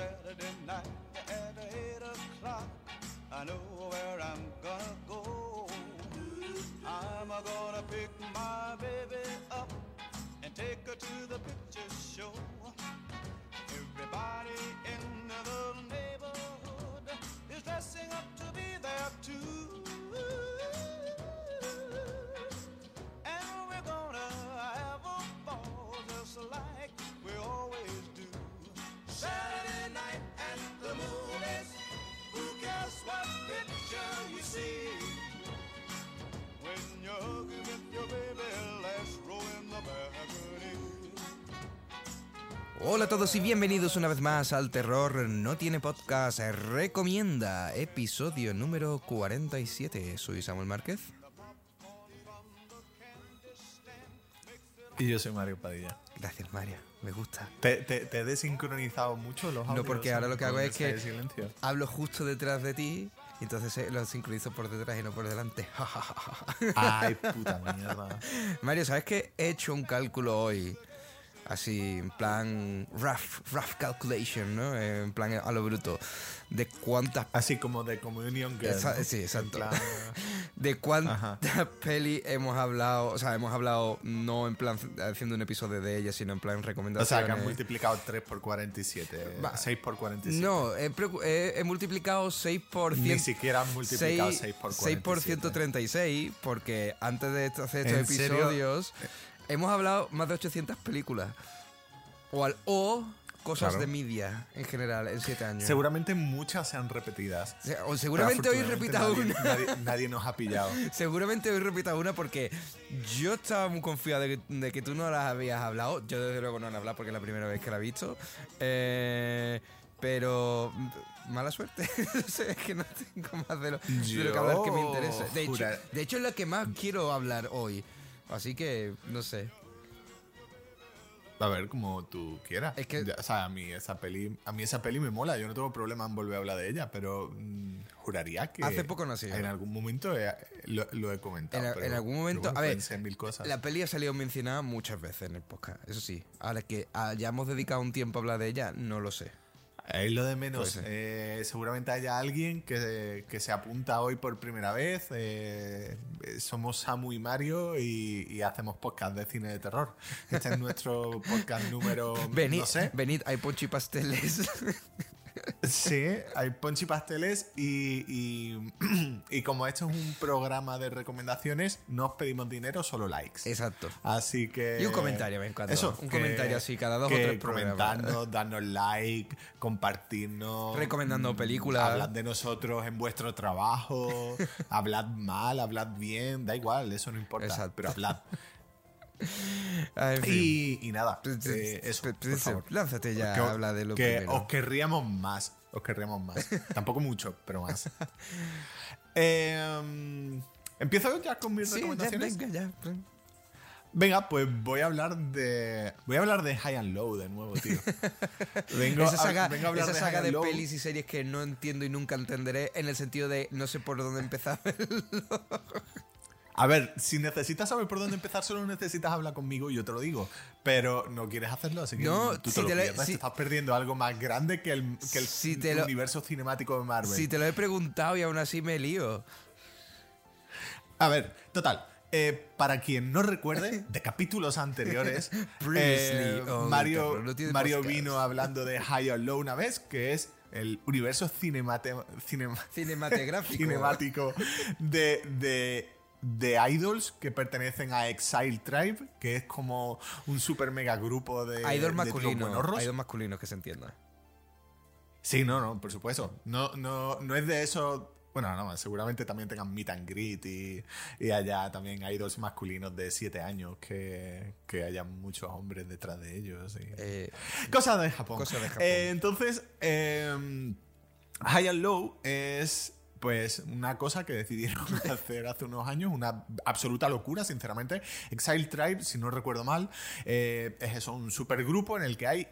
Saturday night at eight o'clock. I know where I'm gonna go. I'm gonna pick my baby up and take her to the picture show. Everybody in the neighborhood is dressing up to be there too. And we're gonna have a ball just like we always do. Saturday Cares what picture you see? When you're hugging with your baby, let's roll in the balcony. Hola a todos y bienvenidos una vez más al Terror No Tiene Podcast Recomienda, episodio número 47. Soy Samuel Márquez. Y yo soy Mario Padilla. Gracias, Mario. Me gusta. ¿Te, te, te he desincronizado mucho los No, audios porque ahora lo que hago es que silencio? hablo justo detrás de ti y entonces eh, lo sincronizo por detrás y no por delante. Ay, puta mierda. Mario, ¿sabes que he hecho un cálculo hoy? Así, en plan rough, rough calculation, ¿no? En plan a lo bruto. De cuántas Así como de Communion Girl. Esa- ¿no? sí, exacto. plan, de cuántas peli hemos hablado, o sea, hemos hablado no en plan haciendo un episodio de ella, sino en plan o recomendaciones. sea, que han multiplicado 3 por 47. Va. 6 por 47. No, he, he- he multiplicado 6 por Ni 100 siquiera han multiplicado 6 por 47. 6 por 136, porque antes de hacer estos ¿En serio? Hemos hablado más de 800 películas. O, al- o cosas Claro. de media en general en 7 años. Seguramente muchas sean repetidas. O seguramente hoy repita afortunadamente una. Nadie, nadie- nadie nos ha pillado. Seguramente hoy repita una porque yo estaba muy confiado de que, de que tú no las habías hablado. Yo desde luego no la he hablado porque es la primera vez que la he visto. Eh, pero mm, mala suerte. No sé, es que no tengo más de lo, de lo que hablar que me interese. De hecho, de hecho es lo que más quiero hablar hoy. Así que, no sé. A ver, como tú quieras. Es que- o sea, a mí esa peli, a mí esa peli me mola. Yo no tengo problema en volver a hablar de ella, pero mm, juraría que Hace poco nací, En ¿no? algún momento he- lo, lo he comentado. En, pero en algún momento, a ver, en mil cosas. la peli ha salido mencionada muchas veces en el podcast. Eso sí, ahora que hayamos dedicado un tiempo a hablar de ella, no lo sé. Es lo de menos. Puede ser. Eh, seguramente haya alguien que, que se apunta hoy por primera vez. Eh, somos Samu y Mario y, y hacemos podcast de cine de terror. Este es nuestro podcast número. Venid, no sé. venid, hay ponchi pasteles. Sí, hay ponchi pasteles y, y, y como esto es un programa de recomendaciones, no os pedimos dinero, solo likes. Exacto. Así que. Y un comentario, me encanta. Eso, Un que- comentario así cada dos o tres programas. Comentarnos, darnos like, compartirnos. Recomendando mm, películas. Hablad de nosotros en vuestro trabajo. hablad mal, hablad bien, da igual, eso no importa. Exacto. Pero hablad. Ah, en fin. Y, y nada, Pues, eh, eso, pues, por favor. Lánzate ya, Que- habla de lo que primero. os querríamos más. Os querríamos más. Tampoco mucho, pero más. Eh, Empiezo ya con mis Sí, ya, recomendaciones. venga, ya. Venga, pues voy a hablar de. Voy a hablar de High and Low de nuevo, tío. Vengo, esa a- saga, vengo a hablar esa de saga de pelis y series que no entiendo y nunca entenderé en el sentido de no sé por dónde empezar. A ver, si necesitas saber por dónde empezar, solo necesitas hablar conmigo y yo te lo digo. Pero no quieres hacerlo, así que No, tú si lo te lo- pierdes. si- Te estás perdiendo algo más grande que el, que el Si te lo- universo cinemático de Marvel. si te lo he preguntado y aún así me lío. A ver, total. eh, para quien no recuerde, de capítulos anteriores, eh, on Mario, No vino hablando de High or Low una vez, que es el universo cinemate, Cinematográfico. cinemático de, de, de idols que pertenecen a Exile Tribe, que es como un super mega grupo de, buenorros. Hay dos masculinos que se entiendan. Sí, no, no, por supuesto. No, no, no es de eso. Bueno, no, seguramente también tengan meet and greet y, y haya también hay dos masculinos de 7 años que, que haya muchos hombres detrás de ellos. y- Eh, Cosas de Japón. Cosas de Japón. Eh, entonces, eh, High and Low es pues una cosa que decidieron hacer hace unos años, una absoluta locura, sinceramente. Exile Tribe, si no recuerdo mal, eh, es eso, un supergrupo en el que hay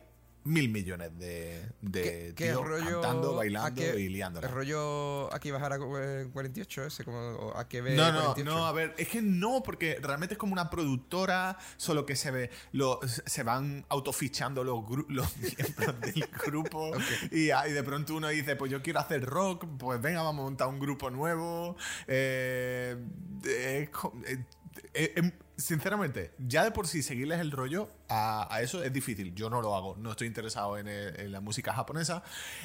mil millones de, de ¿Qué, qué tíos rollo? cantando, bailando y liándola. ¿El rollo aquí bajar a eh, 48 ese? Como, a que ve No, no, 48? no, a ver, es que no, porque realmente es como una productora, solo que se ve, lo, se van autofichando los, los miembros del grupo y, ah, y de pronto uno dice, pues yo quiero hacer rock, pues venga, vamos a montar un grupo nuevo. eh, eh, eh, em, sinceramente, ya de por sí seguirles el rollo a, a eso es difícil. Yo no lo hago, no estoy interesado en, el- en la música japonesa.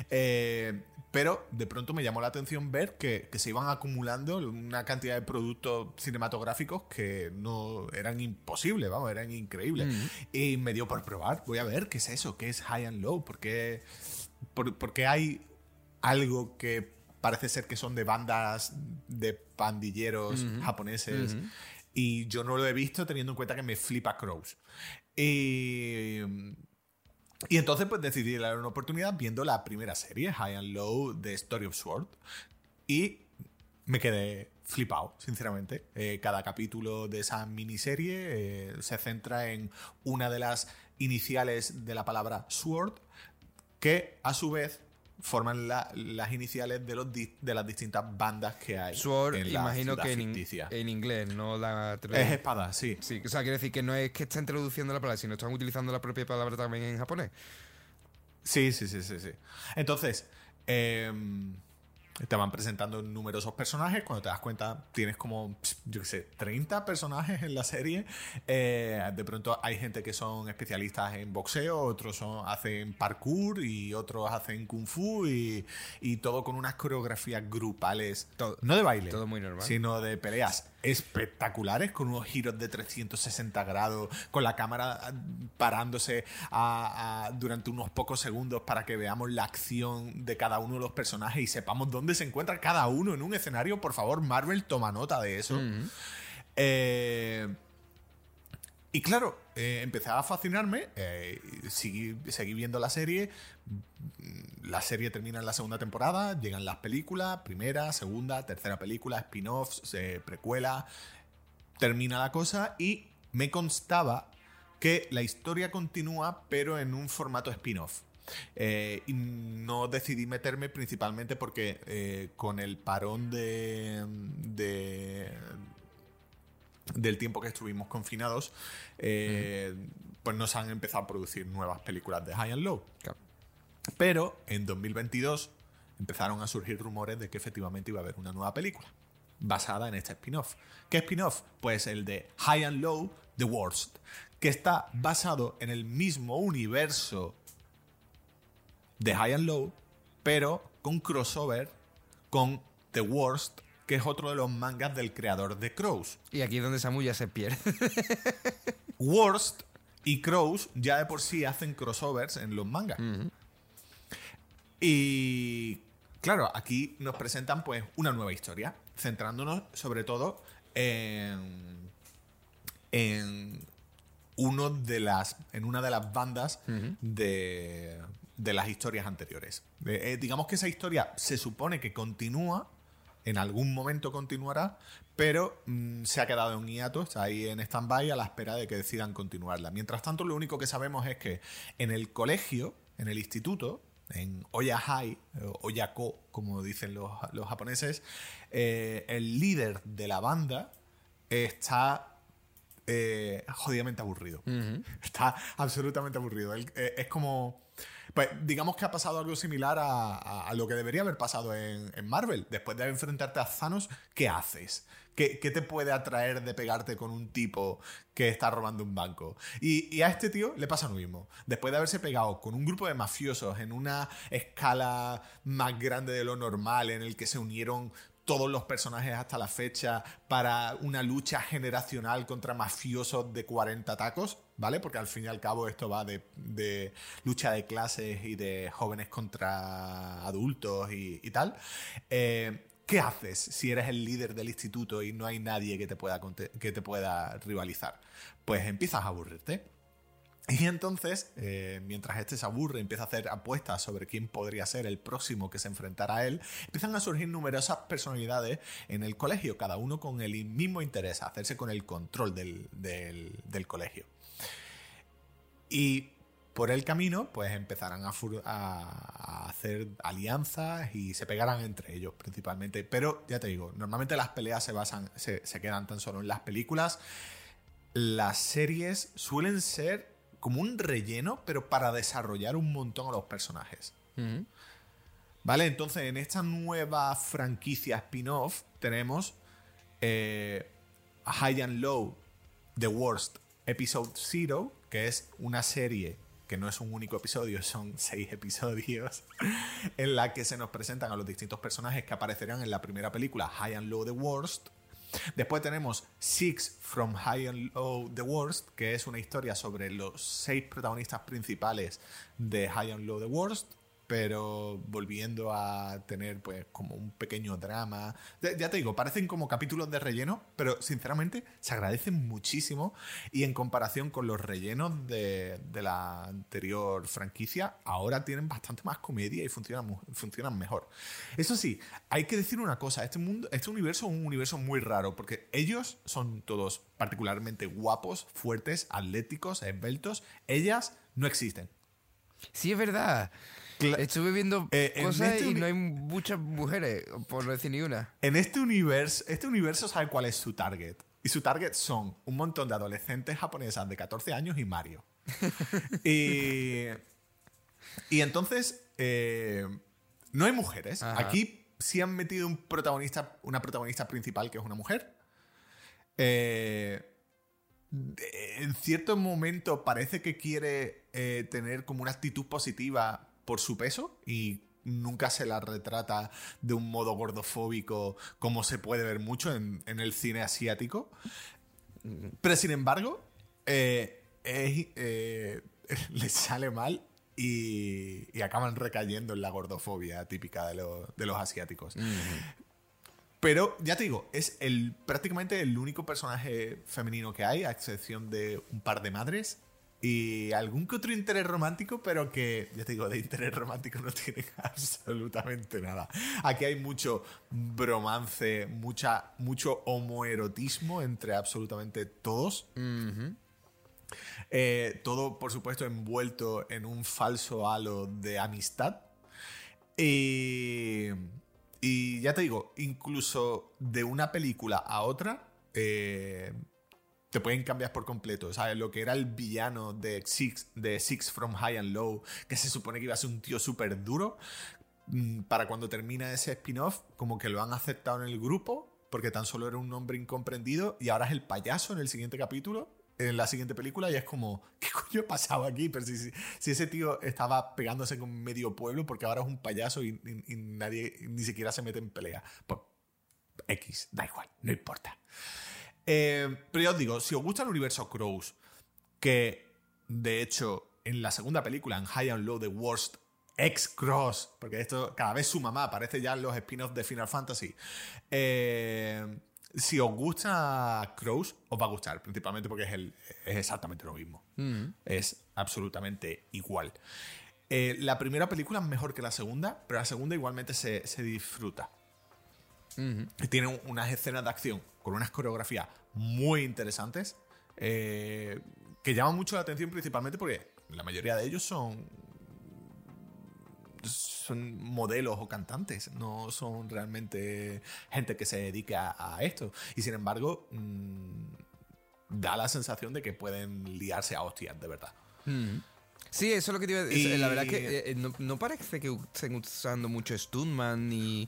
eh, pero de pronto me llamó la atención ver que, que se iban acumulando una cantidad de productos cinematográficos que no eran imposibles, vamos, eran increíbles. Y me dio por probar, voy a ver qué es eso, qué es high and low, por qué, por, por qué hay algo que parece ser que son de bandas de pandilleros japoneses y yo no lo he visto teniendo en cuenta que me flipa Crows. Y, y entonces pues decidí darle una oportunidad viendo la primera serie, High and Low, de Story of Sword. Y me quedé flipado, sinceramente. Eh, cada capítulo de esa miniserie eh, se centra en una de las iniciales de la palabra Sword, que a su vez forman la- las iniciales de, los de las distintas bandas que hay. Sword, en la imagino que en, inglés, no la Es espada, sí. Sí, o sea, quiere decir que no es que estén traduciendo la palabra, sino están utilizando la propia palabra también en japonés. Sí, sí, sí, sí, sí. Entonces, em, te van presentando numerosos personajes. Cuando te das cuenta, tienes como, yo qué sé, 30 personajes en la serie. Eh, de pronto hay gente que son especialistas en boxeo, otros son, hacen parkour y otros hacen kung fu y, y todo con unas coreografías grupales. Todo- no de baile, todo muy normal. sino de peleas espectaculares con unos giros de 360 grados, con la cámara ah, parándose a- a- durante unos pocos segundos para que veamos la acción de cada uno de los personajes y sepamos dónde se encuentra cada uno en un escenario. Por favor, Marvel, toma nota de eso. Eh, y claro, eh, empecé a fascinarme, eh, seguí, viendo la serie. La serie termina en la segunda temporada, llegan las películas, primera, segunda, tercera película, spin-offs, eh, precuela. Termina la cosa y me constaba que la historia continúa, pero en un formato spin-off. Eh, no decidí meterme principalmente porque con el parón de, del tiempo que estuvimos confinados, eh, pues nos han empezado a producir nuevas películas de High and Low. Claro. Pero en 2022 empezaron a surgir rumores de que efectivamente iba a haber una nueva película basada en este spin-off. ¿Qué spin-off? Pues el de High and Low, The Worst, que está basado en el mismo universo de High and Low, pero con crossover con The Worst, que es otro de los mangas del creador de Crows. Y aquí es donde Samu ya se pierde. Worst y Crows ya de por sí hacen crossovers en los mangas. Y claro, aquí nos presentan pues una nueva historia, centrándonos sobre todo en, en uno de las en una de las bandas de, de las historias anteriores. Eh, eh, digamos que esa historia se supone que continúa, en algún momento continuará, pero mm, se ha quedado en hiato, está ahí en stand-by a la espera de que decidan continuarla. Mientras tanto, lo único que sabemos es que en el colegio, en el instituto, en Oyahai, Oyako, como dicen los, los japoneses, eh, el líder de la banda está eh, jodidamente aburrido. Está absolutamente aburrido. Él, eh, es como. Pues digamos que ha pasado algo similar a, a- lo que debería haber pasado en, en Marvel. Después de enfrentarte a Thanos, ¿qué haces? ¿Qué, qué te puede atraer de pegarte con un tipo que está robando un banco? Y, y a este tío le pasa lo mismo. Después de haberse pegado con un grupo de mafiosos en una escala más grande de lo normal, en el que se unieron todos los personajes hasta la fecha para una lucha generacional contra mafiosos de 40 tacos, ¿vale? Porque al fin y al cabo esto va de, lucha de clases y de jóvenes contra adultos y, y tal. Eh, ¿Qué haces si eres el líder del instituto y no hay nadie que te pueda, que te pueda rivalizar? Pues empiezas a aburrirte. Y entonces, eh, mientras este se aburre, empieza a hacer apuestas sobre quién podría ser el próximo que se enfrentara a él, empiezan a surgir numerosas personalidades en el colegio, cada uno con el mismo interés, hacerse con el control del- del colegio. Y por el camino, pues empezarán a, hacer alianzas y se pegarán entre ellos principalmente. Pero ya te digo, normalmente las peleas se basan, se, se quedan tan solo en las películas. Las series suelen ser como un relleno, pero para desarrollar un montón a los personajes. Ujú. ¿Vale? Entonces, en esta nueva franquicia spin-off tenemos eh, High and Low, The Worst, Episode Zero, que es una serie que no es un único episodio, son seis episodios, en la que se nos presentan a los distintos personajes que aparecerán en la primera película, High and Low, The Worst. Después tenemos Six from High and Low, The Worst, que es una historia sobre los seis protagonistas principales de High and Low, The Worst pero volviendo a tener pues como un pequeño drama. Ya te digo, parecen como capítulos de relleno, pero sinceramente se agradecen muchísimo y en comparación con los rellenos de, la anterior franquicia, ahora tienen bastante más comedia y funcionan, funcionan mejor. Eso sí, hay que decir una cosa, este mundo, este universo es un universo muy raro, porque ellos son todos particularmente guapos, fuertes, atléticos, esbeltos, ellas no existen. Sí, es verdad. Estuve viendo Eh, cosas este y no hay muchas mujeres, por no decir ni una. En este universo, este universo sabe cuál es su target. Y su target son un montón de adolescentes japonesas de 14 años y Mario. y, y entonces, eh, no hay mujeres. Ajá. Aquí sí han metido un protagonista, una protagonista principal que es una mujer. Eh, en cierto momento parece que quiere eh, tener como una actitud positiva por su peso y nunca se la retrata de un modo gordofóbico como se puede ver mucho en, en el cine asiático. Pero sin embargo, eh, eh, les sale mal y, y acaban recayendo en la gordofobia típica de, los- de los asiáticos. Pero ya te digo, es el, prácticamente el único personaje femenino que hay, a excepción de un par de madres y algún que otro interés romántico, pero que, ya te digo, de interés romántico no tienen absolutamente nada. Aquí hay mucho bromance, mucha, mucho homoerotismo entre absolutamente todos. Eh, todo, por supuesto, envuelto en un falso halo de amistad. Y, y ya te digo, incluso de una película a otra, eh, te pueden cambiar por completo. ¿Sabes? Lo que era el villano de Six, de Six from High and Low, que se supone que iba a ser un tío súper duro, mm, para cuando termina ese spin-off, como que lo han aceptado en el grupo, porque tan solo era un hombre incomprendido, y ahora es el payaso en el siguiente capítulo, en la siguiente película, y es como, ¿qué coño ha pasado aquí? Pero si, ese tío estaba pegándose con medio pueblo, porque ahora es un payaso y- y nadie ni siquiera se mete en pelea. Pues X, da igual, no importa. Eh, pero ya os digo, si os gusta el universo Crows, que de hecho en la segunda película, en High and Low, The Worst, X-Cross, porque esto cada vez su mamá aparece ya en los spin-offs de Final Fantasy. Eh, si os gusta Crows, os va a gustar, principalmente porque es, el, es exactamente lo mismo. Es absolutamente igual. Eh, la primera película es mejor que la segunda, pero la segunda igualmente se, se disfruta. Tiene un- unas escenas de acción con unas coreografías muy interesantes eh, que llaman mucho la atención principalmente porque la mayoría de ellos son son modelos o cantantes, no son realmente gente que se dedique a, a esto. Y sin embargo, mm, da la sensación de que pueden liarse a hostias, de verdad. Sí, eso es lo que te iba a decir. La verdad es que eh, eh, no, no parece que estén usando mucho Stuntman ni,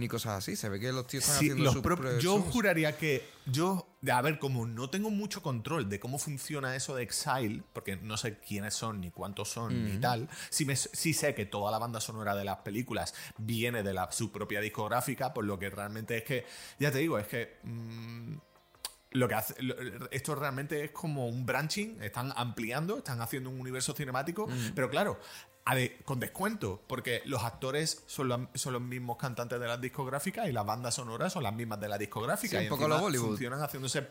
ni cosas así. Se ve que los tíos están Sí, haciendo sus propios yo juraría que yo, a ver, como no tengo mucho control de cómo funciona eso de Exile, porque no sé quiénes son, ni cuántos son, ni tal, sí, me- sí sé que toda la banda sonora de las películas viene de la, su propia discográfica, por lo que realmente es que, ya te digo, es que... mm, lo que hace, lo- esto realmente es como un branching, están ampliando, están haciendo un universo cinemático, pero claro, de- con descuento, porque los actores son, los- son los mismos cantantes de las discográficas y las bandas sonoras son las mismas de la discográfica. Sí, un y poco lo Bollywood. Funcionan haciéndose.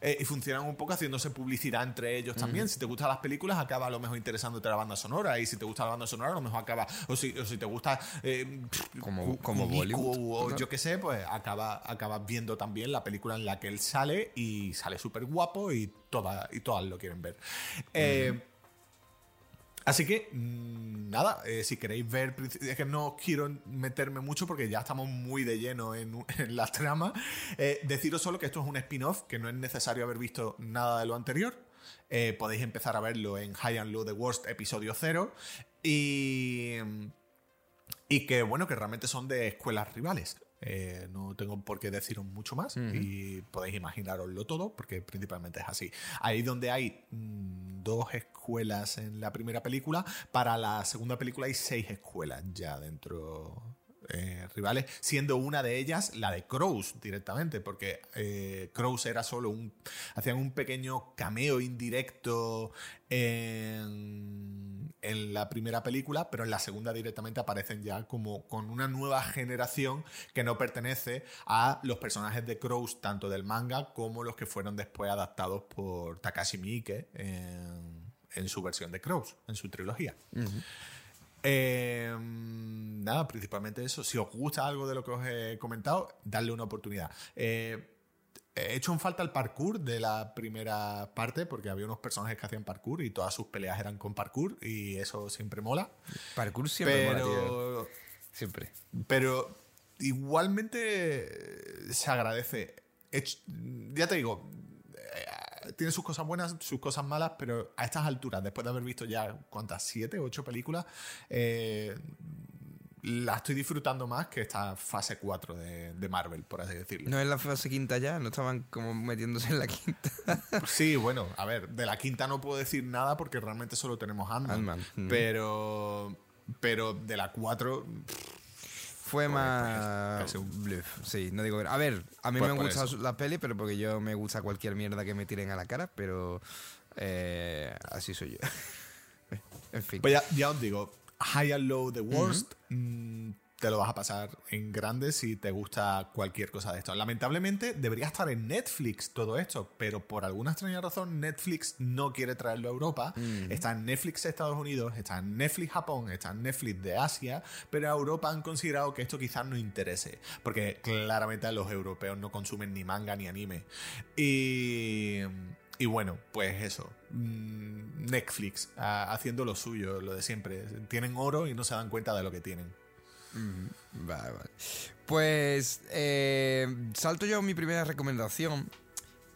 eh, y funcionan un poco haciéndose publicidad entre ellos también. Si te gustan las películas, acaba a lo mejor interesándote la banda sonora. Y si te gusta la banda sonora, a lo mejor acaba. O si, o si te gusta. eh, Como- como Bollywood, O yo qué sé, pues acaba, acabas viendo también la película en la que él sale y sale súper guapo y, toda, y todas lo quieren ver. Eh, Así que, mm, nada, eh, si queréis ver, es que no quiero meterme mucho porque ya estamos muy de lleno en, en la trama. Eh, deciros solo que esto es un spin-off, que no es necesario haber visto nada de lo anterior. Eh, podéis empezar a verlo en High and Low The Worst, episodio 0. Y, y que, bueno, que realmente son de escuelas rivales. Eh, no tengo por qué deciros mucho más y podéis imaginaroslo todo porque principalmente es así. Ahí donde hay mm, dos escuelas en la primera película, para la segunda película hay seis escuelas ya dentro eh, rivales, siendo una de ellas la de Crows directamente, porque eh, Crows era solo un. hacían un pequeño cameo indirecto en, en, la primera película, pero en la segunda directamente aparecen ya como con una nueva generación que no pertenece a los personajes de Crows, tanto del manga como los que fueron después adaptados por Takashi Miike en, en su versión de Crows, en su trilogía. Eh, nada, principalmente eso. Si os gusta algo de lo que os he comentado, darle una oportunidad. Eh, he hecho en falta el parkour de la primera parte porque había unos personajes que hacían parkour y todas sus peleas eran con parkour y eso siempre mola. Parkour siempre pero, mola, tío. Siempre. Pero igualmente se agradece. ya te digo, tiene sus cosas buenas, sus cosas malas, pero a estas alturas, después de haber visto ya, ¿cuántas? ¿Siete, ocho películas? Eh, la estoy disfrutando más que esta fase 4 de, Marvel, por así decirlo. ¿No es la fase quinta ya? ¿No estaban como metiéndose en la quinta? sí, bueno, a ver, de la quinta no puedo decir nada porque realmente solo tenemos Ant-Man. Mm. Pero, pero de la 4... Fue más. Bluff. Sí, no digo. A ver, a mí Pues me gusta la peli, pero porque yo me gusta cualquier mierda que me tiren a la cara, pero. eh, así soy yo. en fin. Pues ya, ya os digo, High and Low The Worst, te lo vas a pasar en grande si te gusta cualquier cosa de esto. Lamentablemente debería estar en Netflix todo esto, pero por alguna extraña razón Netflix no quiere traerlo a Europa. Está en Netflix Estados Unidos, está en Netflix Japón, está en Netflix de Asia, pero a Europa han considerado que esto quizás no interese, porque claramente los europeos no consumen ni manga ni anime. Y... Y bueno, pues eso. mm, Netflix ah, haciendo lo suyo, lo de siempre. Tienen oro y no se dan cuenta de lo que tienen. Vale, vale. Pues eh, salto yo mi primera recomendación.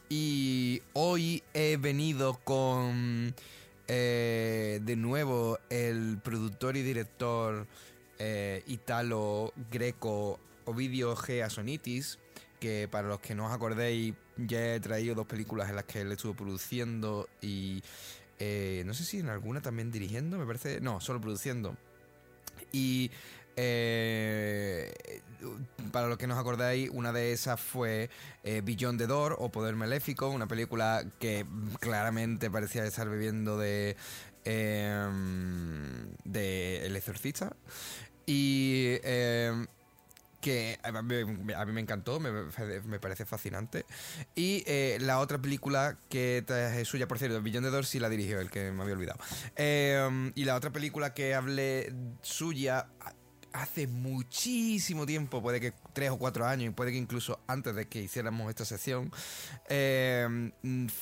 Y hoy he venido con eh, de nuevo el productor y director eh, italo-greco Ovidio G. Asonitis, que para los que no os acordéis, ya he traído dos películas en las que él estuvo produciendo y eh, no sé si en alguna también dirigiendo, me parece. No, solo produciendo. Y eh, para los que no os acordáis, una de esas fue eh, Beyond the Door o Poder Maléfico, una película que claramente parecía estar viviendo de, eh, de El Exorcista. Y eh, que a mí, me encantó, me, parece fascinante. Y eh, la otra película que es suya, por cierto, Billón de Door sí la dirigió, el que me había olvidado. Eh, y la otra película que hablé suya hace muchísimo tiempo, puede que tres o cuatro años, y puede que incluso antes de que hiciéramos esta sección, eh,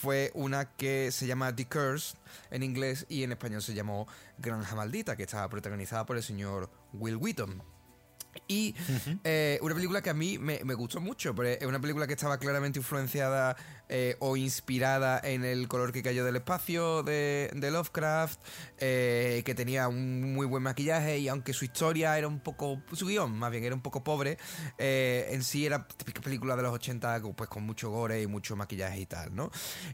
fue una que se llama The Curse en inglés y en español se llamó Granja Maldita, que estaba protagonizada por el señor Will Wheaton. Y eh, una película que a mí me, me, gustó mucho, pero es una película que estaba claramente influenciada eh, o inspirada en el color que cayó del espacio de, Lovecraft, eh, que tenía un muy buen maquillaje y aunque su historia era un poco, su guion más bien era un poco pobre, eh, en sí era típica película de los 80 pues con mucho gore y mucho maquillaje y tal, ¿no?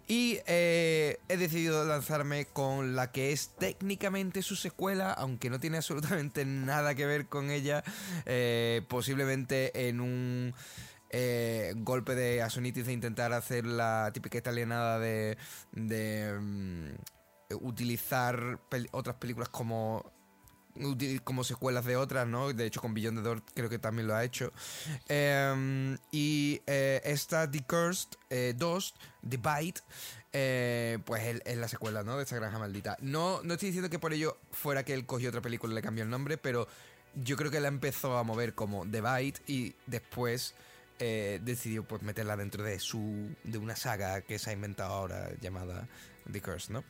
Y he decidido lanzarme con la que es técnicamente su secuela, aunque no tiene absolutamente nada que ver con ella. Posiblemente en un eh, golpe de Asonitis de intentar hacer la típica italianada de, de um, utilizar otras películas como como secuelas de otras, ¿no? De hecho, con Beyond the Door creo que también lo ha hecho. Eh, y eh, esta, The Cursed eh, 2, The Bite, eh, pues es, es, la secuela, ¿no? De esta granja maldita. No, no estoy diciendo que por ello fuera que él cogió otra película y le cambió el nombre, pero yo creo que la empezó a mover como The Bite y después eh, decidió pues meterla dentro de su de una saga que se ha inventado ahora llamada The Curse, ¿no?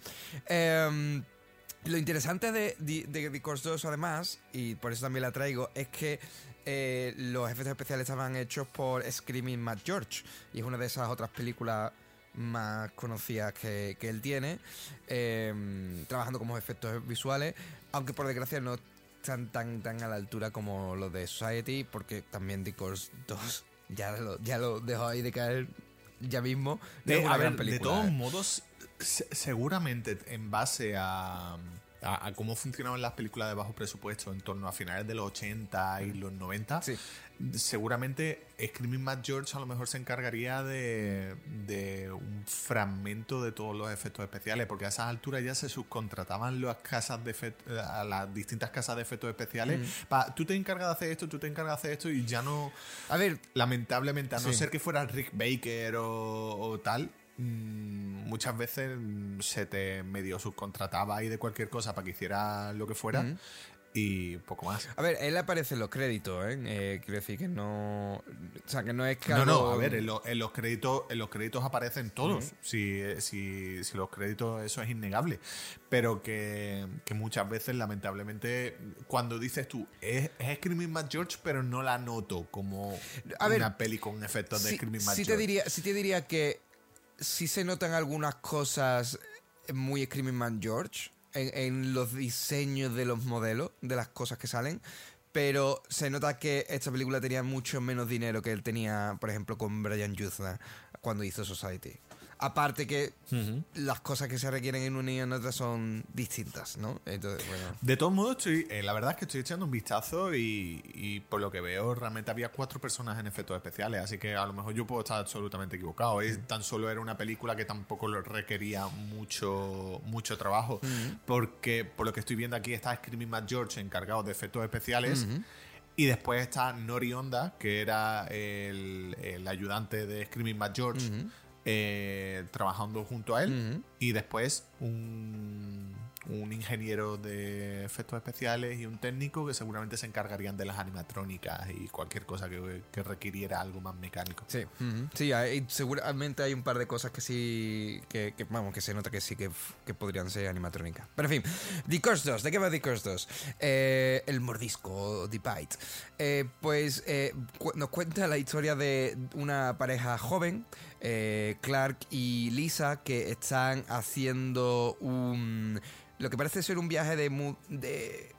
Eh, Lo interesante de, The Course 2, además, y por eso también la traigo, es que eh, los efectos especiales estaban hechos por Screaming Matt George. Y es una de esas otras películas más conocidas que, que él tiene, eh, trabajando como efectos visuales, aunque por desgracia no están tan, tan a la altura como los de Society, porque también The Course 2 ya lo, ya lo dejo ahí de caer ya mismo. No De, es una a ver, gran de película, todos ¿eh? modos, se- seguramente en base a, a- a cómo funcionaban las películas de bajo presupuesto en torno a finales de los 80 y los 90, Sí. seguramente Screaming Matt George a lo mejor se encargaría de, de un fragmento de todos los efectos especiales, porque a esas alturas ya se subcontrataban las casas de efect- a las distintas casas de efectos especiales. Pa, tú te encargas de hacer esto, tú te encargas de hacer esto y ya no... A ver, Lamentablemente, a no Sí. ser que fuera Rick Baker o, o tal, mm, muchas veces mm, se te medio subcontrataba ahí de cualquier cosa para que hiciera lo que fuera y poco más. A ver, él aparece en los créditos, ¿eh? Eh, quiero decir que no. O sea, que no es que. No, no, a ver, en, lo- en los créditos, en los créditos aparecen todos. si, si, si los créditos, eso es innegable. Pero que, que muchas veces, lamentablemente, cuando dices tú, es, es Screaming Matt George, pero no la noto como A ver, una peli con efectos de Sí, Screaming Matt sí te George. diría, sí te diría que sí se notan algunas cosas muy Screaming Man George en, en los diseños de los modelos, de las cosas que salen. Pero se nota que esta película tenía mucho menos dinero que él tenía, por ejemplo, con Brian Yuzna cuando hizo Society. Aparte que las cosas que se requieren en una y en otra son distintas, ¿no? Entonces, bueno. De todos modos, estoy, eh, la verdad es que estoy echando un vistazo y, y por lo que veo, realmente había cuatro personas en efectos especiales, así que a lo mejor yo puedo estar absolutamente equivocado. Es, tan solo era una película que tampoco lo requería mucho, mucho trabajo, porque por lo que estoy viendo aquí está Screaming Matt George encargado de efectos especiales. Y después está Nori Honda, que era el, el ayudante de Screaming Matt George, eh, trabajando junto a él. Y después un, un ingeniero de efectos especiales y un técnico que seguramente se encargarían de las animatrónicas y cualquier cosa que, que requiriera algo más mecánico. Sí, sí, hay- seguramente hay un par de cosas que sí, que, que, vamos, que se nota que sí que, que podrían ser animatrónicas. Pero en fin, The Curse 2, ¿de qué va The Curse 2? Eh, el mordisco, The Bite. Eh, pues eh, cu- nos cuenta la historia de una pareja joven, eh, Clark y Lisa, que están haciendo un... Lo que parece ser un viaje de... de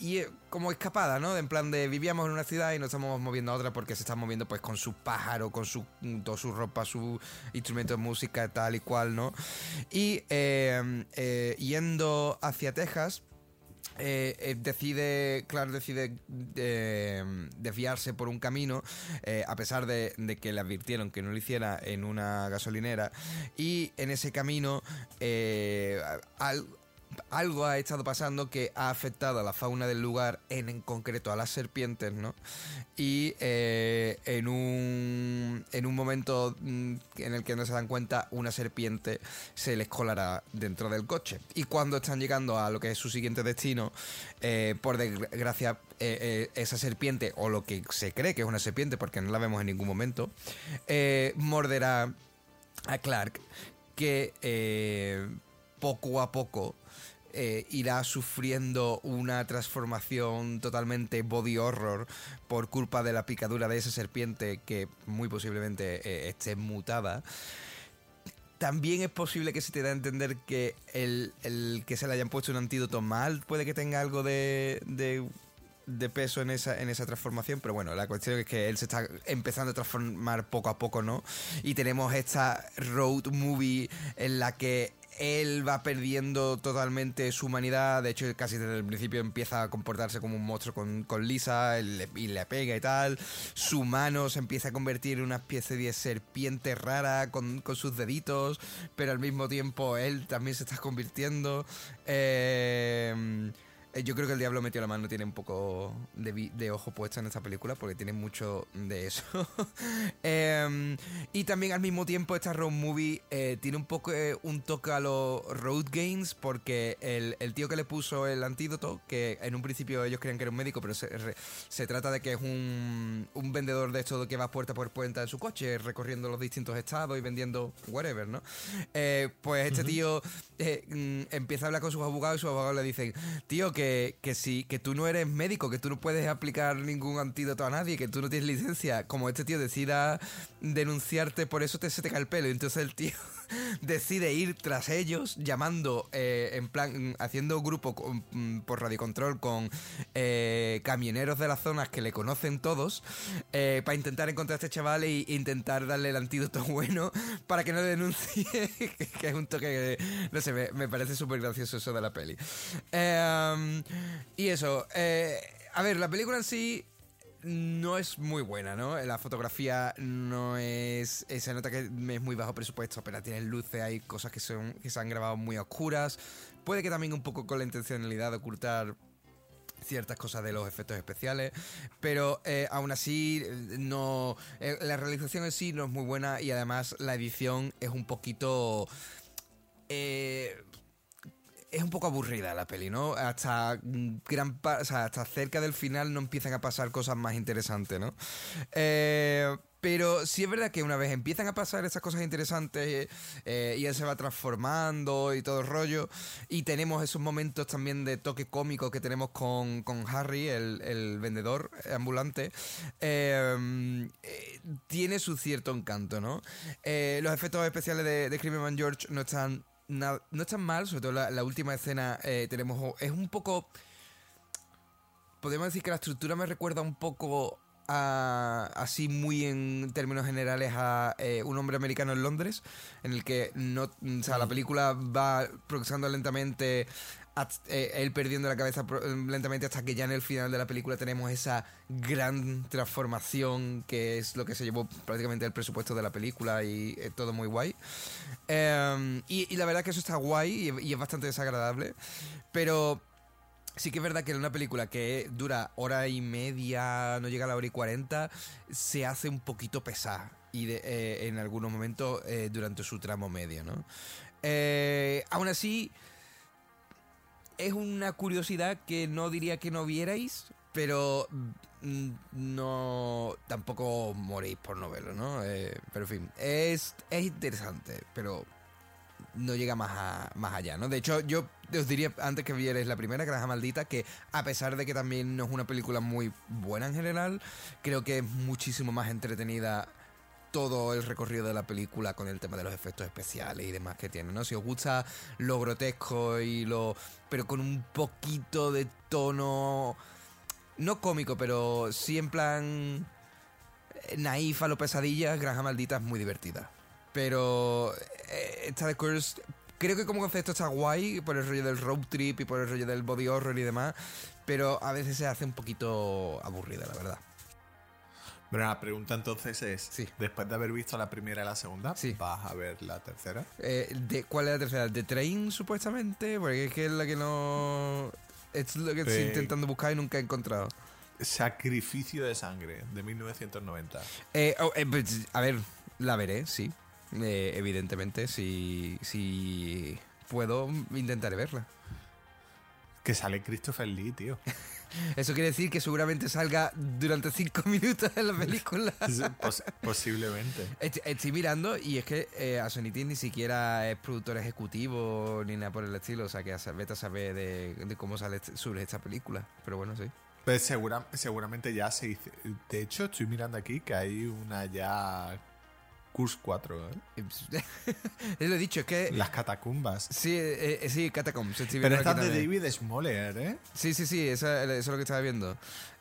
y eh, como escapada, ¿no? En plan de vivíamos en una ciudad y nos estamos moviendo a otra porque se están moviendo pues con su pájaro, con su, toda su ropa, su instrumento de música, tal y cual, ¿no? Y eh, yendo hacia Texas, eh, eh, decide, claro, decide eh, desviarse por un camino, eh, a pesar de, de que le advirtieron que no lo hiciera en una gasolinera. Y en ese camino, al- algo ha estado pasando que ha afectado a la fauna del lugar, en, en concreto a las serpientes, ¿no? Y eh, en, un, en un momento mm, en el que no se dan cuenta, una serpiente se les colará dentro del coche. Y cuando están llegando a lo que es su siguiente destino, eh, por desgracia, eh, esa serpiente, o lo que se cree que es una serpiente, porque no la vemos en ningún momento, morderá a Clark, que poco a poco eh, irá sufriendo una transformación totalmente body horror por culpa de la picadura de esa serpiente que muy posiblemente eh, esté mutada. También es posible que se te da a entender que el, que se le hayan puesto un antídoto mal puede que tenga algo de, peso en esa transformación, pero bueno, la cuestión es que él se está empezando a transformar poco a poco, ¿no? Y tenemos esta road movie en la que él va perdiendo totalmente su humanidad. De hecho, casi desde el principio empieza a comportarse como un monstruo con, con Lisa y le pega y tal. Su mano se empieza a convertir en una especie de serpiente rara con, con sus deditos, pero al mismo tiempo él también se está convirtiendo. Eh, Yo creo que el Diablo metió la mano tiene un poco de, ojo puesto en esta película porque tiene mucho de eso. Em, y también al mismo tiempo esta road movie eh, tiene un poco eh, un toque a los road games porque el, el tío que le puso el antídoto, que en un principio ellos creían que era un médico, pero se, re- se trata de que es un, un vendedor de esto que va puerta por puerta en su coche recorriendo los distintos estados y vendiendo whatever, ¿no? Eh, pues este tío eh, mm, empieza a hablar con sus abogados y sus abogados le dicen, tío, que, que si que tú no eres médico, que tú no puedes aplicar ningún antídoto a nadie, que tú no tienes licencia, como este tío decida denunciarte, por eso te, se te cae el pelo. Y entonces el tío decide ir tras ellos, llamando, eh, en plan, haciendo grupo mm, por radiocontrol con eh, camioneros de las zonas que le conocen todos, eh, para intentar encontrar a este chaval e intentar darle el antídoto bueno para que no le denuncie, que es un toque, que, no sé, me, me parece súper gracioso eso de la peli. Y eso, a ver, la película en sí no es muy buena, ¿no? La fotografía no es. Se nota que es muy bajo presupuesto, pero tiene luces, hay cosas que, son, que se han grabado muy oscuras. Puede que también un poco con la intencionalidad de ocultar ciertas cosas de los efectos especiales, pero eh, aún así no eh, la realización en sí no es muy buena y además la edición es un poquito eh, es un poco aburrida la peli, ¿no? Hasta gran hasta cerca del final no empiezan a pasar cosas más interesantes, ¿no? Eh, pero sí es verdad que una vez empiezan a pasar esas cosas interesantes eh, y él se va transformando y todo el rollo, y tenemos esos momentos también de toque cómico que tenemos con, con Harry, el, el vendedor ambulante, eh, tiene su cierto encanto, ¿no? Los efectos especiales de, de Criminal George no están no están mal, sobre todo la, la última escena eh, tenemos es un poco podemos decir que la estructura me recuerda un poco a, así muy en términos generales a eh, un hombre americano en Londres en el que no o sea la película va progresando lentamente eh, él perdiendo la cabeza pro- lentamente hasta que ya en el final de la película tenemos esa gran transformación que es lo que se llevó prácticamente el presupuesto de la película y eh, todo muy guay Em, y, la verdad que eso está guay y, es bastante desagradable pero Sí que es verdad que en una película que dura hora y media, no llega a la hora y cuarenta, se hace un poquito pesada y de- eh, en algunos momentos eh, durante su tramo medio, ¿no? Eh, aún así, es una curiosidad que no diría que no vierais, pero mm, no tampoco moréis por no verlo, ¿no? Eh, pero en fin, es, es interesante, pero no llega más, a- más allá, ¿no? De hecho, yo os diría antes que vierais la primera, Granja Maldita, que a pesar de que también no es una película muy buena en general, creo que es muchísimo más entretenida todo el recorrido de la película con el tema de los efectos especiales y demás que tiene, ¿no? Si os gusta lo grotesco y lo... pero con un poquito de tono... no cómico, pero sí en plan... eh, naif a lo pesadillas, Granja Maldita es muy divertida. Pero eh, esta de Curse, creo que como concepto está guay por el rollo del road trip y por el rollo del body horror y demás, pero a veces se hace un poquito aburrida, la verdad. Pero la pregunta entonces es, Sí. después de haber visto la primera y la segunda, Sí. ¿vas a ver la tercera? Eh, de, ¿Cuál es la tercera? ¿The Train, supuestamente? Porque es que es la que no... Es lo que estoy Eh, intentando buscar y nunca he encontrado. Sacrificio de sangre, de 1990. Eh, oh, eh, pues, a ver, la veré, sí. Eh, evidentemente, si, si puedo, intentaré verla. Que sale Christopher Lee, tío. Eso quiere decir que seguramente salga durante cinco minutos en la película. Pos- posiblemente. Estoy, estoy mirando y es que eh, a Sony Team ni siquiera es productor ejecutivo ni nada por el estilo. O sea, que a sa- vete a saber de, de cómo sale este- surge esta película. Pero bueno, sí. Pues segura- seguramente ya se hizo. De hecho, estoy mirando aquí que hay una ya. Curse 4, ¿eh? Es lo he dicho, es que... Las catacumbas. Sí, eh, eh, sí, Catacombs. estoy Pero esta es de también. David Smoller, ¿eh? Sí, sí, sí, eso, eso es lo que estaba viendo.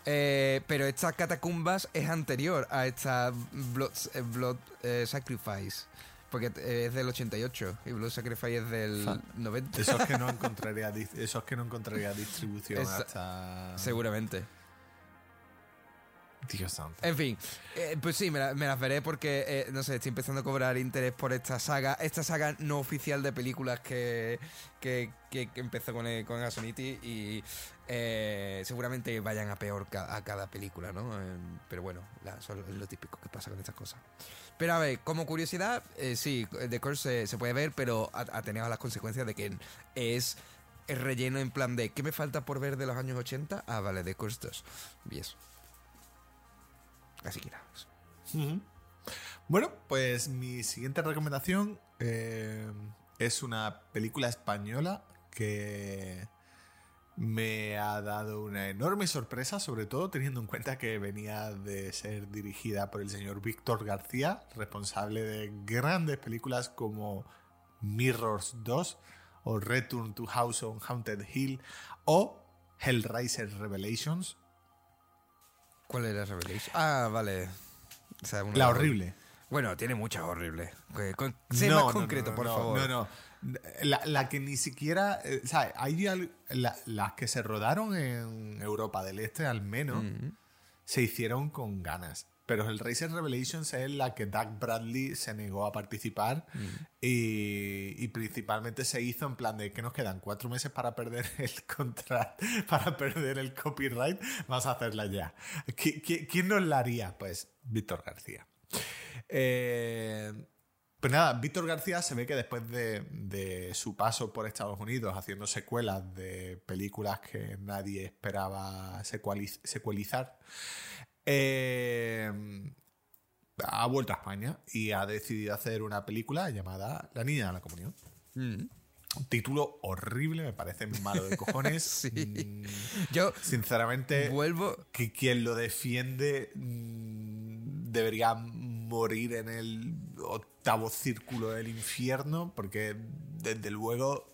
Eh, pero esta catacumbas es anterior a esta Blood, eh, Blood, eh, Sacrifice. Porque es del 88 y Blood Sacrifice es del Fa- 90. Esos que no encontraría, esos que no encontraría distribución Esa- hasta. Seguramente. Dios santo. En fin, eh, pues sí, me, la- me las veré porque, eh, no sé, estoy empezando a cobrar interés por esta saga, esta saga no oficial de películas que, que, que- empezó con, el- con Gasoniti y eh, seguramente vayan a peor a cada película, ¿no? Eh, pero bueno, eso es lo típico que pasa con estas cosas. Pero a ver, como curiosidad, eh, sí, The Curse se, puede ver, pero ateneos a las consecuencias de que es el relleno en plan de ¿qué me falta por ver de los años 80? Ah, vale, The Curse 2. Y. Ujú. Bueno, pues mi siguiente recomendación eh, es una película española que me ha dado una enorme sorpresa, sobre todo teniendo en cuenta que venía de ser dirigida por el señor Víctor García, responsable de grandes películas como Mirrors 2 o Return to House on Haunted Hill o Hellraiser Revelations. ¿Cuál era Revelation? Ah, vale. O sea, una- La horrible. Bueno, tiene muchas horribles. Con- Sé No, más no, concreto, no, por no, favor. No, no. La, la que ni siquiera. eh, o sea, hay al- la- las que se rodaron en Europa del Este, al menos, se hicieron con ganas. Pero el Racer Revelations es la que Doug Bradley se negó a participar y, y principalmente se hizo en plan de que nos quedan cuatro meses para perder el contrato, para perder el copyright, vamos a hacerla ya. ¿Qui- qui- ¿Quién nos la haría? Pues Víctor García. Eh, pues nada, Víctor García se ve que después de, de su paso por Estados Unidos haciendo secuelas de películas que nadie esperaba secualiz- secuelizar, eh, ha vuelto a España y ha decidido hacer una película llamada La Niña de la Comunión. Mm. Un título horrible, me parece malo de cojones. Sí. Mm, Yo Sinceramente, vuelvo. que quien lo defiende mm, debería morir en el octavo círculo del infierno porque desde luego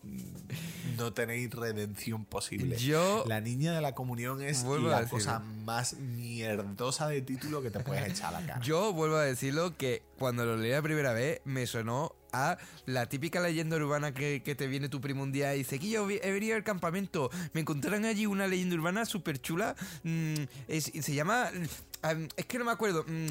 no tenéis redención posible. Yo- la niña de la comunión es la cosa más mierdosa de título que te puedes echar a la cara. Yo vuelvo a decirlo que cuando lo leí la primera vez me sonó a la típica leyenda urbana que, que te viene tu primo un día y dice que yo he venido al campamento, me encontraron allí una leyenda urbana súper chula, mm, se llama, mm, es que no me acuerdo, mm,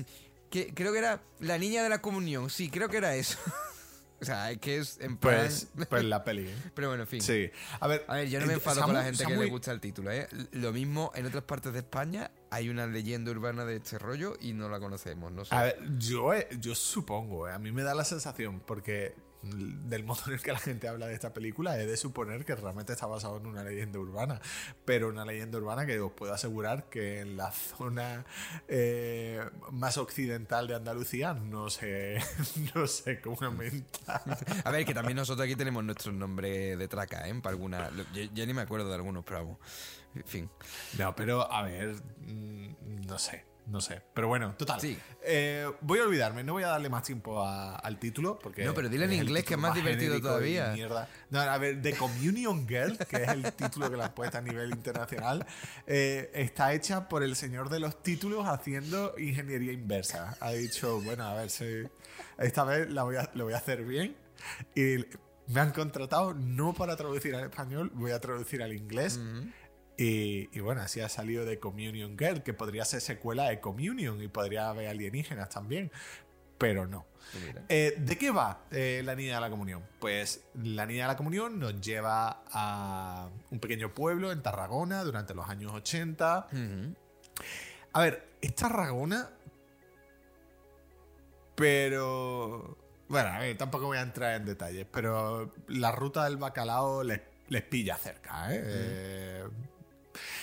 que, creo que era la niña de la comunión, sí, creo que era eso. o sea, es que es en plan... Pues, pues la peli. ¿eh? Pero bueno, en fin. Sí. A ver, A ver, yo no me enfado con la gente que le gusta el título, ¿eh? Lo mismo en otras partes de España hay una leyenda urbana de este rollo y no la conocemos, no sé. A ver, yo, eh, yo supongo, eh, a mí me da la sensación, porque del modo en el que la gente habla de esta película, he de suponer que realmente está basado en una leyenda urbana, pero una leyenda urbana que os puedo asegurar que en la zona eh, más occidental de Andalucía no se, no se comenta. A ver, que también nosotros aquí tenemos nuestro nombre de traca, ¿eh? Para alguna... Yo, yo ni me acuerdo de algunos, pero. En fin. No, pero a ver, mm, no sé. No sé, pero bueno, total. Sí. Eh, voy a olvidarme, no voy a darle más tiempo a- al título. Porque No, pero dile en inglés, que es más divertido todavía. mierda. No, a ver, The Communion Girl, que es el título que la han puesto a nivel internacional, eh, está hecha por el señor de los títulos haciendo ingeniería inversa. Ha dicho, bueno, a ver, si esta vez la voy a, lo voy a hacer bien. Y me han contratado no para traducir al español, voy a traducir al inglés. Y, y bueno, así ha salido de Communion Girl, que podría ser secuela de Communion y podría haber alienígenas también, pero no. Eh, ¿De qué va eh, la Niña de la Comunión? Pues la Niña de la Comunión nos lleva a un pequeño pueblo en Tarragona durante los años 80. A ver, es Tarragona, pero... Bueno, a ver, tampoco voy a entrar en detalles, pero la ruta del bacalao les, les pilla cerca, ¿eh? Eh,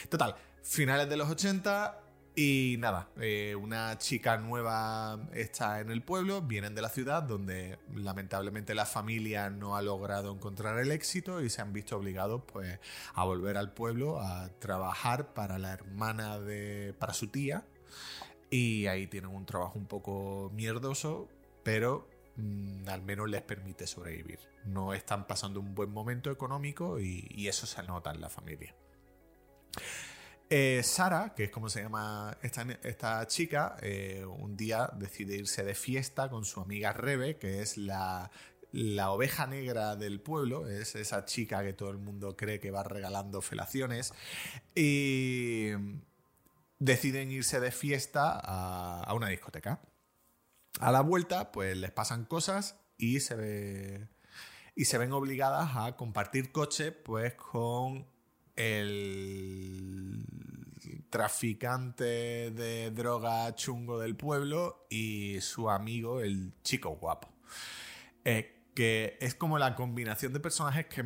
Total, finales de los 80 y nada, eh, una chica nueva está en el pueblo, vienen de la ciudad donde lamentablemente la familia no ha logrado encontrar el éxito y se han visto obligados pues a volver al pueblo a trabajar para la hermana de para su tía y ahí tienen un trabajo un poco mierdoso, pero mm, al menos les permite sobrevivir. No están pasando un buen momento económico y, y eso se nota en la familia. Eh, Sara, que es como se llama esta, esta chica, eh, un día decide irse de fiesta con su amiga Rebe, que es la, la oveja negra del pueblo, es esa chica que todo el mundo cree que va regalando felaciones. Y deciden irse de fiesta a, a una discoteca. A la vuelta, pues les pasan cosas y se ve y se ven obligadas a compartir coche pues con el traficante de droga chungo del pueblo y su amigo el chico guapo Eh, que es como la combinación de personajes que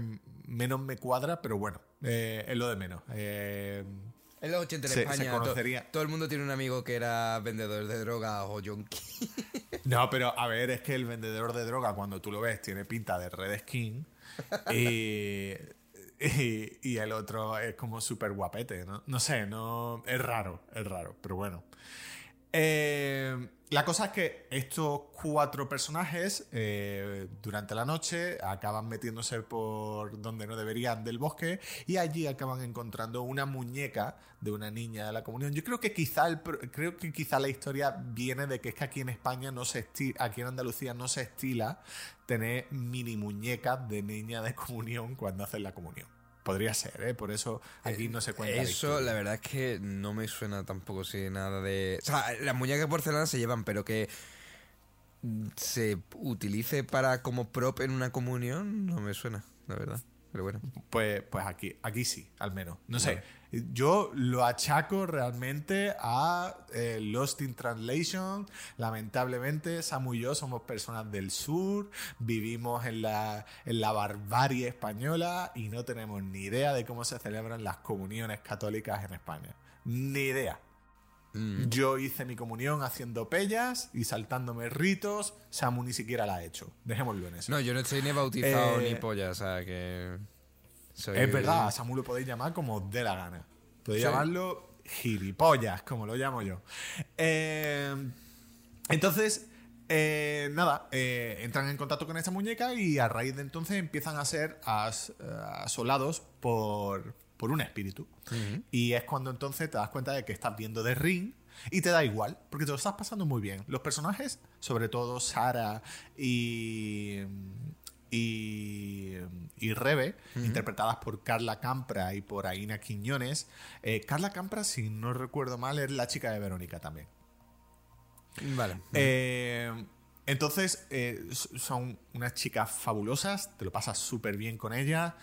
menos me cuadra pero bueno eh, es lo de menos Eh, En los 80 en Se- se España, to- todo el mundo tiene un amigo que era vendedor de droga o junkie. No, pero a ver, es que el vendedor de droga, cuando tú lo ves, tiene pinta de red skin. y, y, el otro es como súper guapete, ¿no? No sé, no. Es raro, es raro, pero bueno. Eh, la cosa es que estos cuatro personajes eh, durante la noche acaban metiéndose por donde no deberían del bosque y allí acaban encontrando una muñeca de una niña de la comunión. Yo creo que quizá el creo que quizá la historia viene de que es que aquí en España no se esti- aquí en Andalucía no se estila tener mini muñecas de niña de comunión cuando hacen la comunión. Podría ser, ¿eh? Por eso aquí no se cuenta. la Eso, historia. la verdad es que no me suena tampoco si nada de. O sea, las muñecas de porcelana se llevan, pero que se utilice para como prop en una comunión, no me suena, la verdad. Pero bueno. Pues, pues aquí, aquí sí, al menos. No sé. Yo lo achaco realmente a eh, Lost in Translation. Lamentablemente, Samu y yo somos personas del sur, vivimos en la, en la barbarie española y no tenemos ni idea de cómo se celebran las comuniones católicas en España. Ni idea. Yo hice mi comunión haciendo pellas y saltándome ritos. Samu ni siquiera la ha hecho. Dejémoslo en eso. No, yo no estoy ni bautizado Eh, ni polla, o sea que. soy- Es verdad, a Samu lo podéis llamar como os dé la gana. Podéis Sí. llamarlo gilipollas, como lo llamo yo. Eh, entonces, eh, nada, eh, entran en contacto con esta muñeca y a raíz de entonces empiezan a ser as- eh, asolados por, por un espíritu. Y es cuando entonces te das cuenta de que estás viendo The Ring y te da igual, porque te lo estás pasando muy bien. Los personajes, sobre todo Sara y, y, y Rebe, interpretadas por Carla Campra y por Aina Quiñones. Eh, Carla Campra, si no recuerdo mal, es la chica de Verónica también. Vale. Eh, entonces, eh, son unas chicas fabulosas, te lo pasas súper bien con ellas.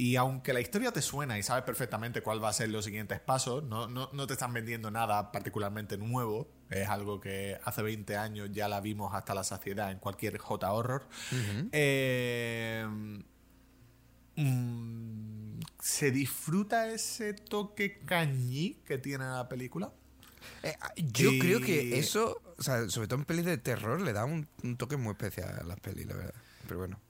Y aunque la historia te suena y sabes perfectamente cuál va a ser los siguientes pasos, no, no, no te están vendiendo nada particularmente nuevo. Es algo que hace 20 años ya la vimos hasta la saciedad en cualquier J-Horror. Eh, mm, ¿Se disfruta ese toque cañí que tiene la película? Eh, yo y- creo que eso, o sea, sobre todo en pelis de terror, le da un, un toque muy especial a las pelis, la verdad. Pero bueno.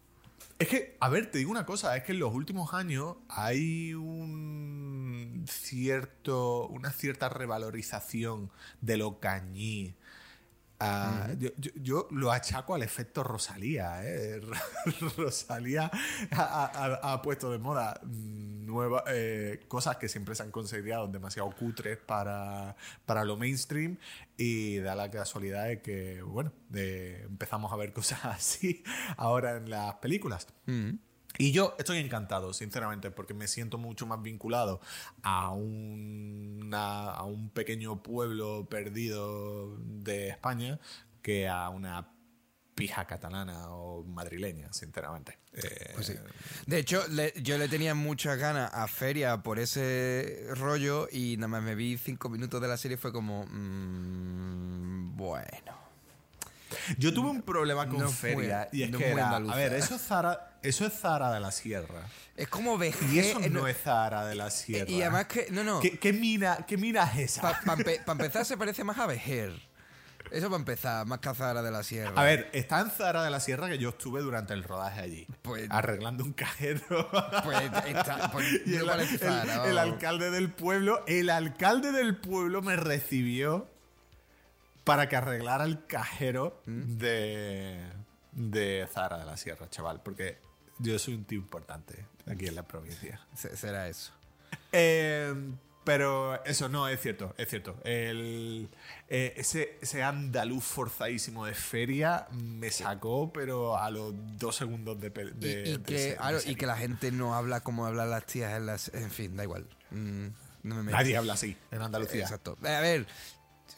Es que, a ver, te digo una cosa, es que en los últimos años hay un cierto, una cierta revalorización de lo cañí. Ah, yo, yo- yo lo achaco al efecto Rosalía. ¿eh? Rosalía ha, ha- ha puesto de moda nueva, eh, cosas que siempre se han considerado demasiado cutres para, para lo mainstream y da la casualidad de que, bueno, de- empezamos a ver cosas así ahora en las películas. Y yo estoy encantado, sinceramente, porque me siento mucho más vinculado a, una- a un pequeño pueblo perdido de España que a una pija catalana o madrileña, sinceramente. Eh, Pues sí. De hecho, le- yo le tenía muchas ganas a Feria por ese rollo y nada más me vi cinco minutos de la serie y fue como... mm, bueno. Yo tuve un problema con No fue- Feria y es no que era, a ver, eso es Zara, eso es Zara de la Sierra. Es como VG... Y eso eh, no es Zara de la Sierra. Y además que... No, no. ¿Qué, qué mina, ¿Qué mina es esa? Para empezar se parece más a Vejer. Eso para empezar, más que a Zara de la Sierra. A ver, está en Zara de la Sierra que yo estuve durante el rodaje allí. Pues- arreglando un cajero. Pues, está, pues y no el, alcalde del pueblo, el alcalde del pueblo me recibió para que arreglara el cajero de, de Zara de la Sierra, chaval. Porque yo soy un tío importante aquí en la provincia. Se- Será eso. Eh, pero eso no, es cierto, es cierto. El, eh, ese, ese andaluz forzadísimo de feria me sacó, pero a los dos segundos de... Y, de- y de que, claro, y que la gente no habla como hablan las tías en las... En fin, da igual. Mm, No me Nadie habla así en Andalucía. Exacto. A ver,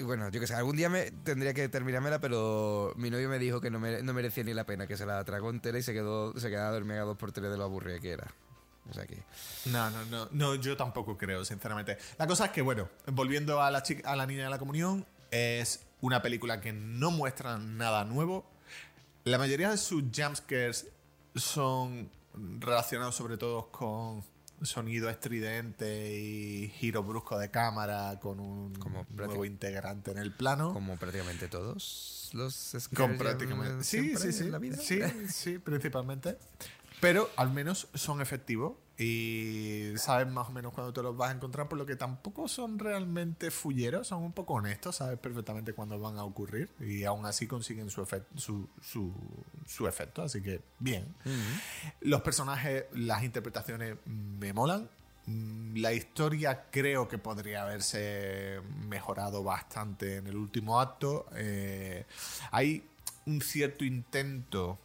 bueno, yo qué sé, algún día me tendría que terminármela, pero mi novio me dijo que no, me- no merecía ni la pena, que se la tragó entera y se quedó se quedaba dormida dos por tres de lo aburrida que era. O sea que... No, no, no, no, yo tampoco creo, sinceramente. La cosa es que, bueno, volviendo a la, chica, a la niña de la comunión, es una película que no muestra nada nuevo. La mayoría de sus jumpscares son relacionados sobre todo con sonido estridente y giro brusco de cámara con un Como nuevo integrante en el plano. Como prácticamente todos los Con prácticamente. Sí, sí, sí. en la vida. Sí, sí, principalmente. Pero al menos son efectivos y sabes más o menos cuándo te los vas a encontrar, por lo que tampoco son realmente fulleros, son un poco honestos, sabes perfectamente cuándo van a ocurrir y aún así consiguen su, efec- su, su, su efecto, así que bien. Los personajes, las interpretaciones me molan. Mm, La historia creo que podría haberse mejorado bastante en el último acto. Eh, hay un cierto intento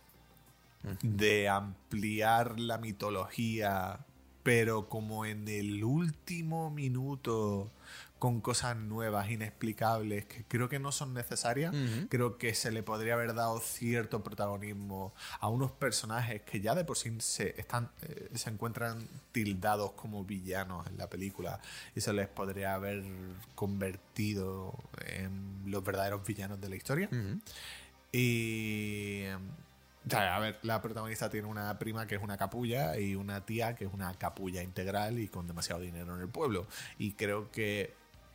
de ampliar la mitología, pero como en el último minuto con cosas nuevas, inexplicables, que creo que no son necesarias, creo que se le podría haber dado cierto protagonismo a unos personajes que ya de por sí se, están, eh, se encuentran tildados como villanos en la película y se les podría haber convertido en los verdaderos villanos de la historia. Y. a ver, la protagonista tiene una prima que es una capulla y una tía que es una capulla integral y con demasiado dinero en el pueblo. Y creo que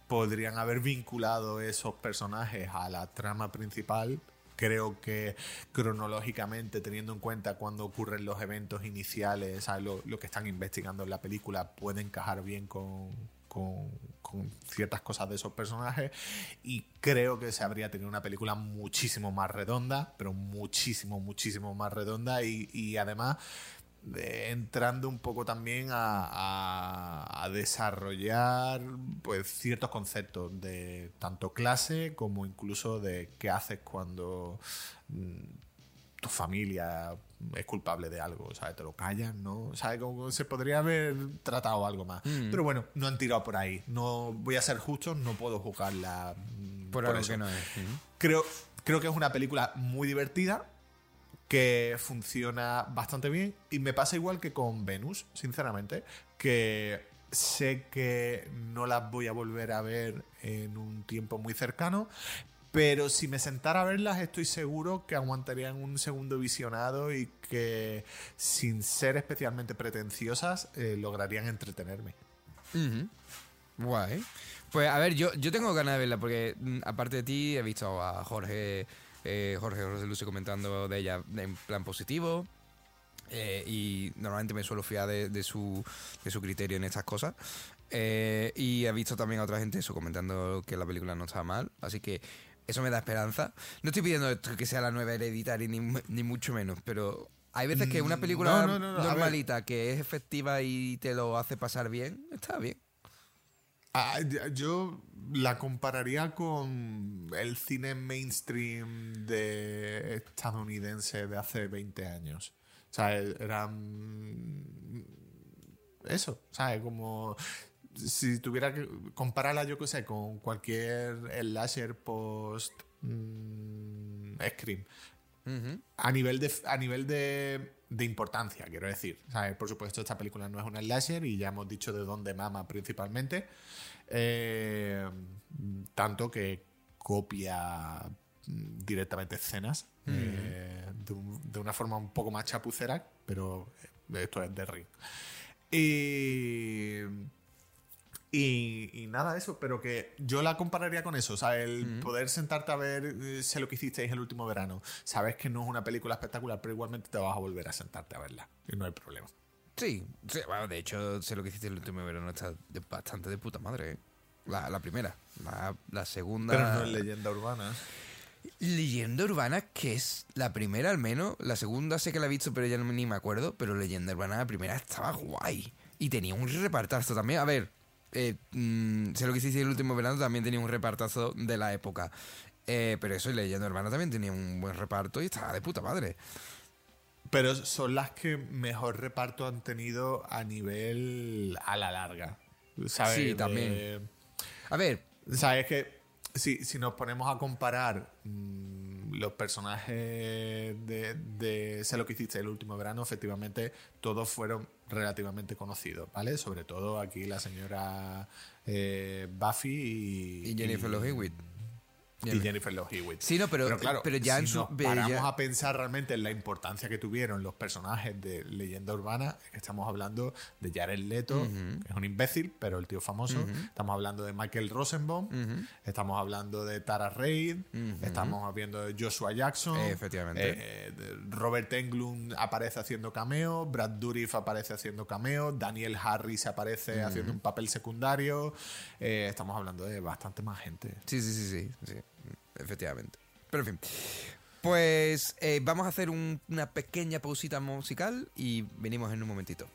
podrían haber vinculado esos personajes a la trama principal. Creo que cronológicamente, teniendo en cuenta cuando ocurren los eventos iniciales. Lo, que están investigando en la película, puede encajar bien con, con ciertas cosas de esos personajes y creo que se habría tenido una película muchísimo más redonda, pero muchísimo, muchísimo más redonda y, además de- entrando un poco también a desarrollar pues ciertos conceptos de tanto clase como incluso de qué haces cuando mm, tu familia es culpable de algo, ¿sabes? Te lo callan, ¿no? ¿Sabes? Como se podría haber tratado algo más. Pero bueno, no han tirado por ahí. No voy a ser justo, no puedo juzgarla mm, Por, algo eso. que no es. Creo, creo que es una película muy divertida, que funciona bastante bien. Y me pasa igual que con Venus, sinceramente, que sé que no las voy a volver a ver en un tiempo muy cercano. Pero si me sentara a verlas, estoy seguro que aguantarían un segundo visionado y que, sin ser especialmente pretenciosas, eh, lograrían entretenerme. Guay. Pues a ver, yo, yo tengo ganas de verla porque mm, aparte de ti he visto a Jorge, eh, Jorge José Lucio comentando de ella en plan positivo. eh, y normalmente me suelo fiar de, de su, de su criterio en estas cosas. Eh, y he visto también a otra gente eso comentando que la película no está mal. Así que eso me da esperanza. No estoy pidiendo que sea la nueva Hereditary, ni, ni mucho menos, pero hay veces que una Mm, película no, no, normalita que es efectiva y te lo hace pasar bien, está bien. Ah, yo la compararía con el cine mainstream de estadounidense de hace 20 años. O sea, eran eso, ¿sabes? Como si tuviera que compararla, yo qué sé, con cualquier slasher post mm, Scream. A nivel de, a nivel de, de importancia, quiero decir. ¿Sabes? Por supuesto, esta película no es una slasher y ya hemos dicho de dónde mama principalmente. Eh, tanto que copia mm, directamente escenas eh, de, un- de una forma un poco más chapucera, pero esto es de Ring. Y, y, y nada de eso, pero que yo la compararía con eso, o sea, el poder sentarte a ver eh, sé lo que hicisteis el último verano. Sabes que no es una película espectacular, pero igualmente te vas a volver a sentarte a verla. Y no hay problema. Sí, sí, bueno, de hecho, sé lo que hiciste el último verano, está bastante de puta madre. ¿eh? La, la primera. La, la segunda. Pero no es leyenda urbana. Leyenda Urbana, que es la primera al menos. La segunda sé que la he visto, pero ya no, ni me acuerdo. Pero Leyenda Urbana, la primera estaba guay. Y tenía un repartazo también. A ver, eh, mm, sé lo que hiciste el último verano, también tenía un repartazo de la época. Eh, pero eso, y Leyenda Urbana también tenía un buen reparto y estaba de puta madre. Pero son las que mejor reparto han tenido a nivel a la larga. ¿sabes? Sí, De- también. A ver, ¿Sabes que si, si nos ponemos a comparar mm, los personajes de, de Sé lo que hiciste el último verano, efectivamente todos fueron relativamente conocidos, ¿vale? Sobre todo aquí la señora eh, Buffy y, y Jennifer Love Hewitt. Y Jennifer Love Hewitt. Sí, no, pero- claro, pero ya si en su- nos paramos ya- a pensar realmente en la importancia que tuvieron los personajes de leyenda urbana, es que estamos hablando de Jared Leto, que es un imbécil, pero el tío famoso. Estamos hablando de Michael Rosenbaum, estamos hablando de Tara Reid, estamos viendo de Joshua Jackson, Efectivamente. eh, de- Robert Englund aparece haciendo cameo, Brad Dourif aparece haciendo cameo, Daniel Harris aparece haciendo un papel secundario. eh, estamos hablando de bastante más gente. Sí, sí, sí, sí, sí, efectivamente. Pero en fin. Pues eh, vamos a hacer un- una pequeña pausita musical y venimos en un momentito.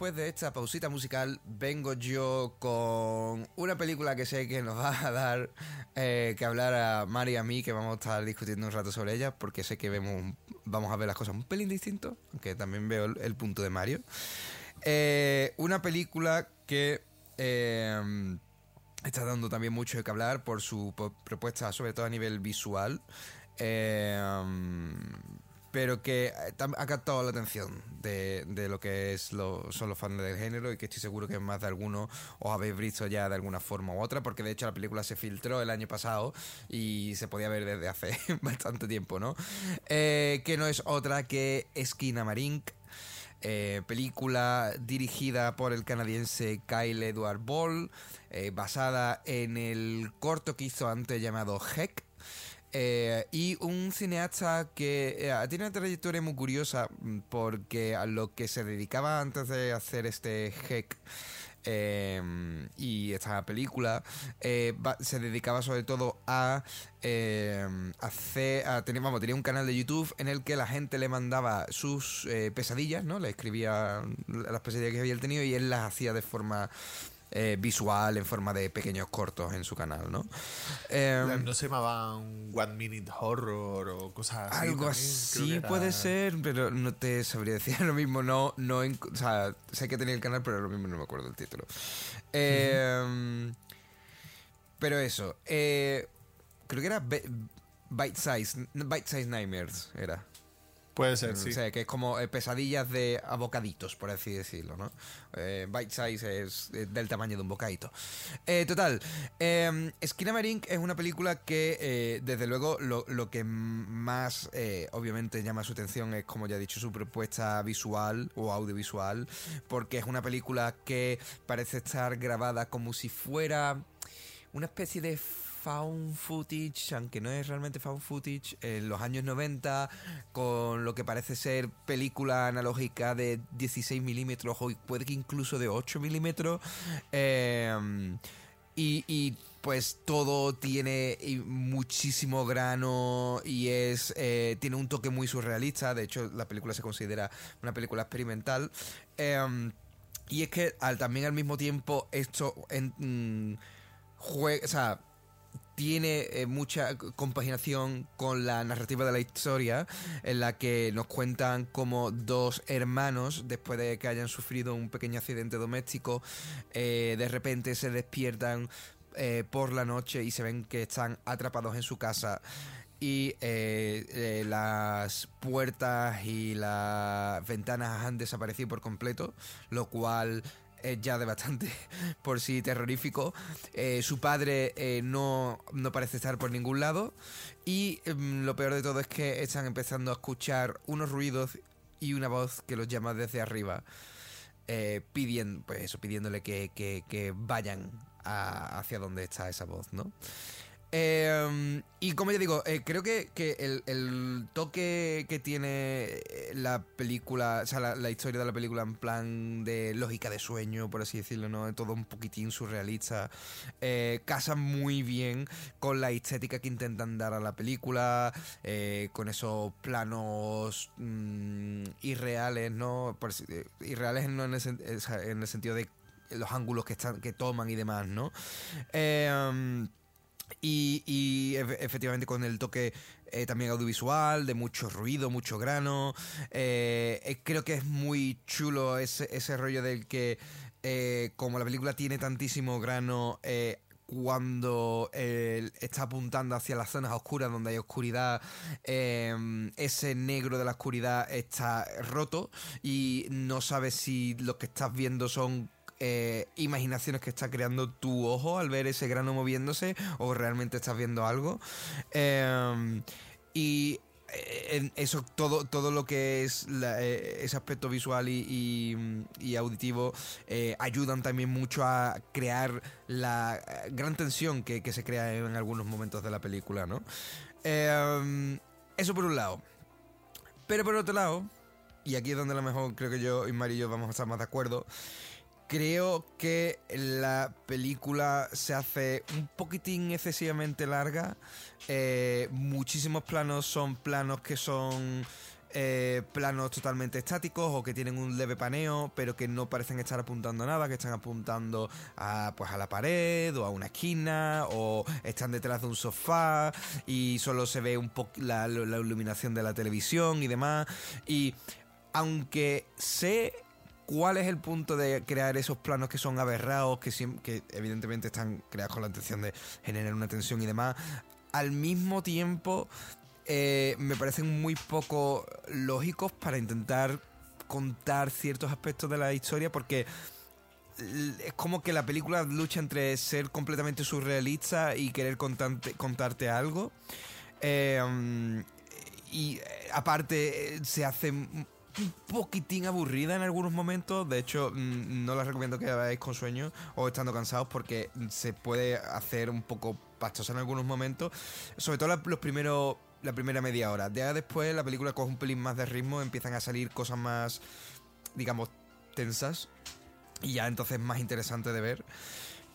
Después de esta pausita musical, vengo yo con una película que sé que nos va a dar eh, que hablar a Mari y a mí, que vamos a estar discutiendo un rato sobre ella, porque sé que vemos, vamos a ver las cosas un pelín distinto, aunque también veo el, punto de Mario. Eh, una película que eh, está dando también mucho de que hablar por su propuesta, sobre todo a nivel visual. Pero que eh, ha captado la atención de, lo que es son los fans del género y que estoy seguro que más de alguno os habéis visto ya de alguna forma u otra, porque de hecho la película se filtró el año pasado y se podía ver desde hace bastante tiempo, ¿no? Eh, que no es otra que Esquina Marink. eh, película dirigida por el canadiense Kyle Edward Ball, basada en el corto que hizo antes llamado Heck. Eh, y un cineasta que eh, tiene una trayectoria muy curiosa mm, porque a lo que se dedicaba antes de hacer este Heck eh, y esta película eh, se dedicaba sobre todo a eh, hacer a vamos, tenía un canal de YouTube en el que la gente le mandaba sus eh, pesadillas, ¿no? Le escribía las pesadillas que había tenido y él las hacía de forma eh, visual, en forma de pequeños cortos en su canal, ¿no? Eh, ¿No se llamaban One Minute Horror o cosas así? algo así era- puede ser, pero no te sabría decir lo mismo. No, no, o sea, sé que tenía el canal, pero lo mismo no me acuerdo el título. Eh, Pero eso, eh, creo que era Bite Size, Bite Size Nightmares era. Puede ser, sí. O sea, que es como eh, pesadillas de a bocaditos, por así decirlo, ¿no? Eh, bite size es eh, del tamaño de un bocadito. Eh, total, eh, Skinamarink es una película que, desde luego, lo, lo que más, obviamente, llama su atención es, como ya he dicho, su propuesta visual o audiovisual, porque es una película que parece estar grabada como si fuera una especie de found footage, aunque no es realmente found footage, en los años 90, con lo que parece ser película analógica de 16 milímetros o puede que incluso de 8 milímetros. Eh, y, pues todo tiene muchísimo grano y es eh, tiene un toque muy surrealista. De hecho, la película se considera una película experimental. Eh, y es que al, también al mismo tiempo esto en, mm, jue- o sea, tiene eh, mucha compaginación con la narrativa de la historia, en la que nos cuentan como dos hermanos, después de que hayan sufrido un pequeño accidente doméstico, eh, de repente se despiertan eh, por la noche y se ven que están atrapados en su casa. Y eh, las puertas y las ventanas han desaparecido por completo, lo cual ya de bastante por sí terrorífico. Eh, su padre eh, no, no parece estar por ningún lado y em, lo peor de todo es que están empezando a escuchar unos ruidos y una voz que los llama desde arriba. Eh, pidiendo, pues eso, pidiéndole que, que- que vayan a- hacia donde está esa voz, ¿no? Eh, y como ya digo, eh, creo que, el, toque que tiene eh, la película, o sea, la, historia de la película en plan de lógica de sueño, por así decirlo, ¿no? Todo un poquitín surrealista, eh, casa muy bien con la estética que intentan dar a la película, con esos planos mm, irreales, ¿no? Irreales en el sentido de los ángulos que, están, que toman y demás, ¿no? Eh, y, y efe- efectivamente con el toque eh, también audiovisual, de mucho ruido, mucho grano. Eh, eh, creo que es muy chulo ese, ese rollo del que, como la película tiene tantísimo grano, cuando está apuntando hacia las zonas oscuras donde hay oscuridad, eh, ese negro de la oscuridad está roto y no sabes si lo que estás viendo son eh, imaginaciones que está creando tu ojo al ver ese grano moviéndose o realmente estás viendo algo. Eh, y eh, eso todo todo lo que es la- eh, ese aspecto visual y, y- auditivo ayudan también mucho a crear la gran tensión que, que se crea en algunos momentos de la película, ¿no? Eh, eso por un lado. Pero por otro lado, y aquí es donde a lo mejor creo que yo y Mari y yo vamos a estar más de acuerdo, creo que la película se hace un poquitín excesivamente larga. Eh, muchísimos planos son planos que son eh, planos totalmente estáticos o que tienen un leve paneo, pero que no parecen estar apuntando a nada, que están apuntando a, pues, a la pared o a una esquina o están detrás de un sofá y solo se ve un poco la, la iluminación de la televisión y demás. Y aunque sé cuál es el punto de crear esos planos que son aberrados, que, que evidentemente están creados con la intención de generar una tensión y demás, al mismo tiempo eh, me parecen muy poco lógicos para intentar contar ciertos aspectos de la historia porque es como que la película lucha entre ser completamente surrealista y querer contarte algo. Eh, y eh, aparte se hace un poquitín aburrida en algunos momentos. De hecho, mm, no la recomiendo que veáis con sueño o estando cansados porque se puede hacer un poco pastosa en algunos momentos. Sobre todo los primeros, la primera media hora. Ya después la película coge un pelín más de ritmo, empiezan a salir cosas más, digamos, tensas. Y ya entonces es más interesante de ver.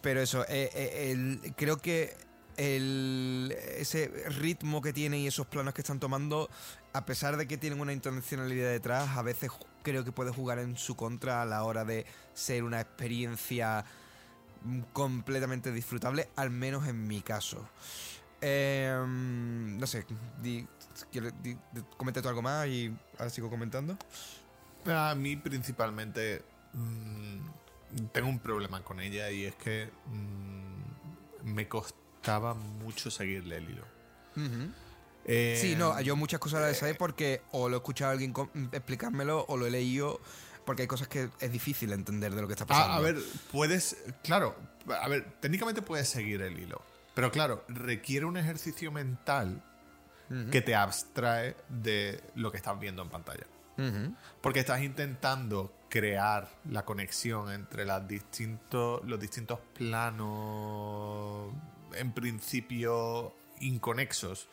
Pero eso, eh, eh, creo que el, ese ritmo que tiene y esos planos que están tomando, a pesar de que tienen una intencionalidad detrás, a veces creo que puede jugar en su contra a la hora de ser una experiencia mm, completamente disfrutable, al menos en mi caso. Eh, no sé, di, ¿quieres- di- di- comenta tú algo más y ahora sigo comentando. A mí principalmente mm, tengo un problema con ella y es que mm, me costaba mucho seguirle el hilo. Eh, Sí, no, yo muchas cosas las sé porque o lo he escuchado a alguien com- explicármelo o lo he leído porque hay cosas que es difícil entender de lo que está pasando. Ah, a ver, puedes, claro, a ver, técnicamente puedes seguir el hilo, pero claro, requiere un ejercicio mental que te abstrae de lo que estás viendo en pantalla. Porque estás intentando crear la conexión entre las distintos, los distintos planos, en principio inconexos,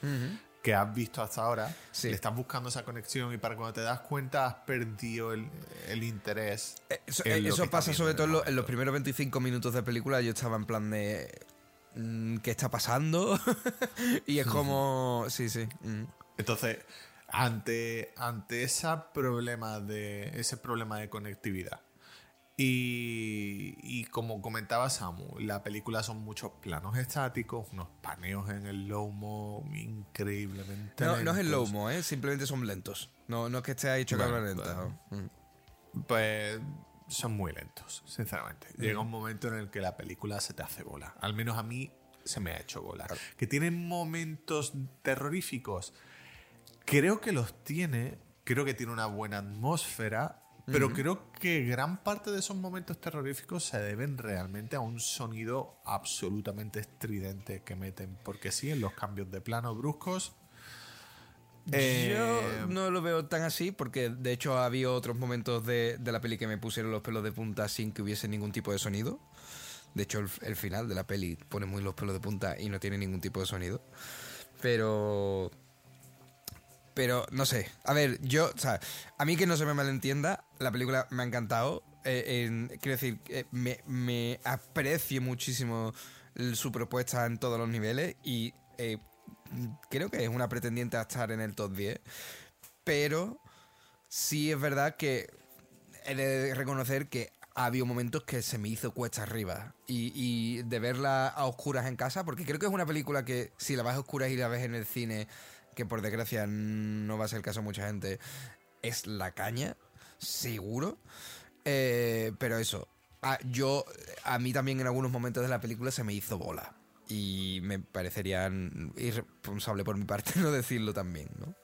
que has visto hasta ahora. Sí. Le estás buscando esa conexión y para cuando te das cuenta has perdido el, el interés. Eh, Eso, eh, eso pasa sobre todo en, lo- en los primeros 25 minutos de película. Yo estaba en plan de. mm, ¿Qué está pasando? y es como. Sí, sí. mm. Entonces, ante, ante ese problema de. ese problema de conectividad. Y, y como comentaba Samu, la película son muchos planos estáticos, unos paneos en el low-mo increíblemente. No, no es el lentos. low-mo, ¿eh? Simplemente son lentos. No, no es que esté hecho Bueno, cámara lenta. bueno. Mm. Pues son muy lentos, sinceramente. Llega un momento en el que la película se te hace bola. Al menos a mí se me ha hecho bola. Que tienen momentos terroríficos. Creo que los tiene. Creo que tiene una buena atmósfera. Pero creo que gran parte de esos momentos terroríficos se deben realmente a un sonido absolutamente estridente que meten. Porque sí, en los cambios de plano bruscos. eh, Yo no lo veo tan así porque de hecho ha habido otros momentos de, de la peli que me pusieron los pelos de punta sin que hubiese ningún tipo de sonido. De hecho el, el final de la peli pone muy los pelos de punta y no tiene ningún tipo de sonido. Pero... Pero no sé. A ver, yo, o sea, a mí que no se me malentienda, la película me ha encantado. Eh, quiero decir, eh, me, aprecio muchísimo su propuesta en todos los niveles y eh, creo que es una pretendiente a estar en el top 10. Pero sí es verdad que he de reconocer que ha habido momentos que se me hizo cuesta arriba. Y, y de verla a oscuras en casa, porque creo que es una película que si la vas a oscuras y la ves en el cine, que por desgracia no va a ser el caso de mucha gente, es la caña, seguro. Eh, pero eso, a, yo, a mí también en algunos momentos de la película se me hizo bola. Y me parecería irresponsable por mi parte no decirlo también, ¿no?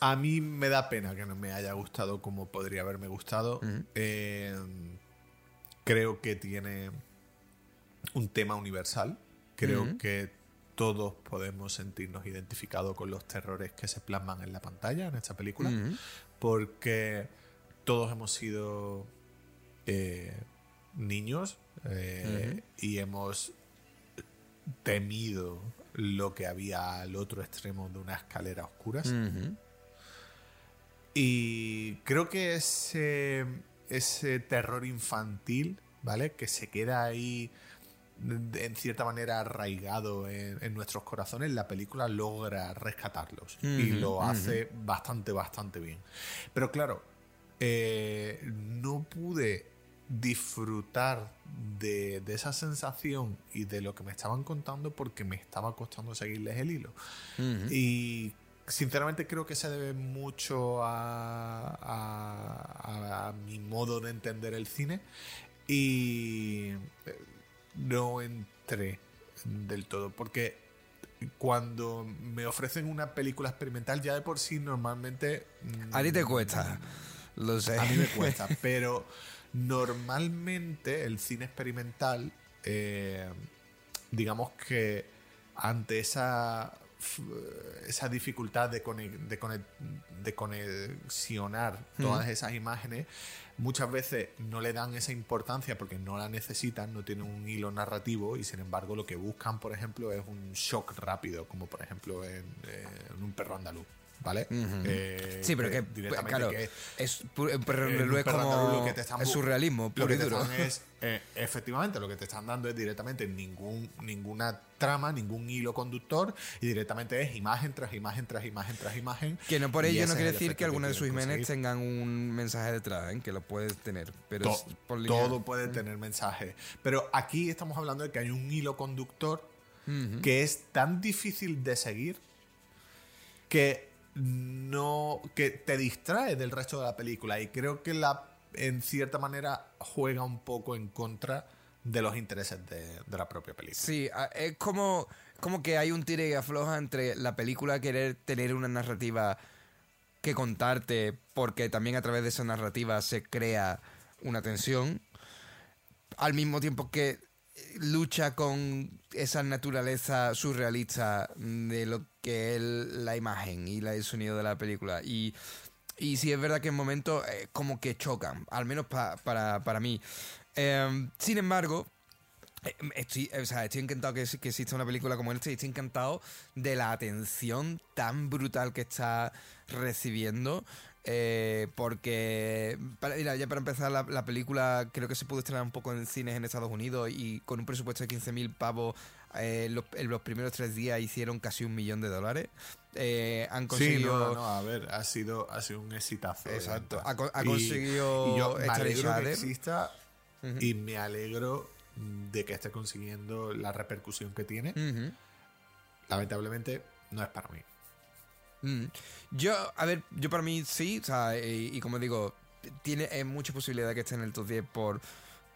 A mí me da pena que no me haya gustado como podría haberme gustado. Eh, creo que tiene un tema universal. Creo que todos podemos sentirnos identificados con los terrores que se plasman en la pantalla en esta película. Porque todos hemos sido eh, niños eh, y hemos temido lo que había al otro extremo de una escalera oscura. Y creo que ese, ese terror infantil, ¿vale? Que se queda ahí en cierta manera arraigado en, en nuestros corazones, la película logra rescatarlos y lo hace bastante, bastante bien. Pero claro, eh, no pude disfrutar de, de esa sensación y de lo que me estaban contando porque me estaba costando seguirles el hilo. Y sinceramente creo que se debe mucho a, a- a mi modo de entender el cine y eh, no entré del todo porque cuando me ofrecen una película experimental ya de por sí normalmente mm, A ti te cuesta, lo sé. a mí me cuesta, pero normalmente el cine experimental, eh, digamos que ante esa esa dificultad de, de, de conexionar todas esas imágenes, muchas veces no le dan esa importancia porque no la necesitan, no tienen un hilo narrativo y sin embargo lo que buscan, por ejemplo, es un shock rápido, como por ejemplo en, eh, en un perro andaluz. ¿Vale? Eh, Sí, pero que, directamente claro, que- es, eh, pero es andaluz como lo que te están es bu- surrealismo, lo puro que y te duro. están es eh, efectivamente lo que te están dando es directamente ningún ninguna trama ningún hilo conductor y directamente es imagen tras imagen tras imagen tras imagen Que no por ello no quiere decir que alguna de sus imágenes tengan un mensaje detrás, ¿eh? que lo puedes tener. Pero To- por todo puede tener mensaje pero aquí estamos hablando de que hay un hilo conductor que es tan difícil de seguir que no que te distrae del resto de la película y creo que la en cierta manera juega un poco en contra de los intereses de, de la propia película. Sí, a- es como, como que hay un tire y afloja entre la película querer tener una narrativa que contarte, porque también a través de esa narrativa se crea una tensión, al mismo tiempo que lucha con esa naturaleza surrealista de lo que es la imagen y el sonido de la película. Y, y sí es verdad que en momentos eh, como que chocan, al menos pa- para, para mí. Em, sin embargo, eh, Estoy, o sea, estoy encantado que, que exista una película como esta y estoy encantado de la atención tan brutal que está recibiendo. Eh, porque, para, mira, ya para empezar, la, la película creo que se pudo estrenar un poco en cines en Estados Unidos y con un presupuesto de 15.000 pavos, eh, los, en los primeros tres días hicieron casi un millón de dólares. Eh, han Sí, conseguido. no, no, no, a ver, ha sido, ha sido un exitazo. Exacto. Ha co- ha Y- conseguido y yo me alegro que exista y me alegro de que esté consiguiendo la repercusión que tiene. Lamentablemente, no es para mí. Mm. Yo, a ver, yo para mí sí, o sea, y, y como digo, tiene eh, mucha posibilidad que esté en el top 10 por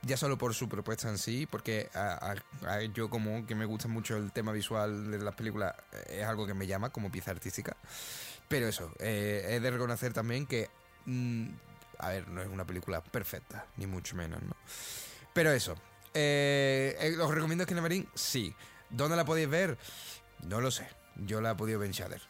ya solo por su propuesta en sí, porque yo como que me gusta mucho el tema visual de las películas, eh, es algo que me llama como pieza artística. Pero eso, eh, he de reconocer también que, mm, a ver, no es una película perfecta, ni mucho menos, ¿no? Pero eso, eh, eh, ¿os recomiendo Skinamarín? Sí. ¿Dónde la podéis ver? No lo sé. Yo la he podido ver en Shudder.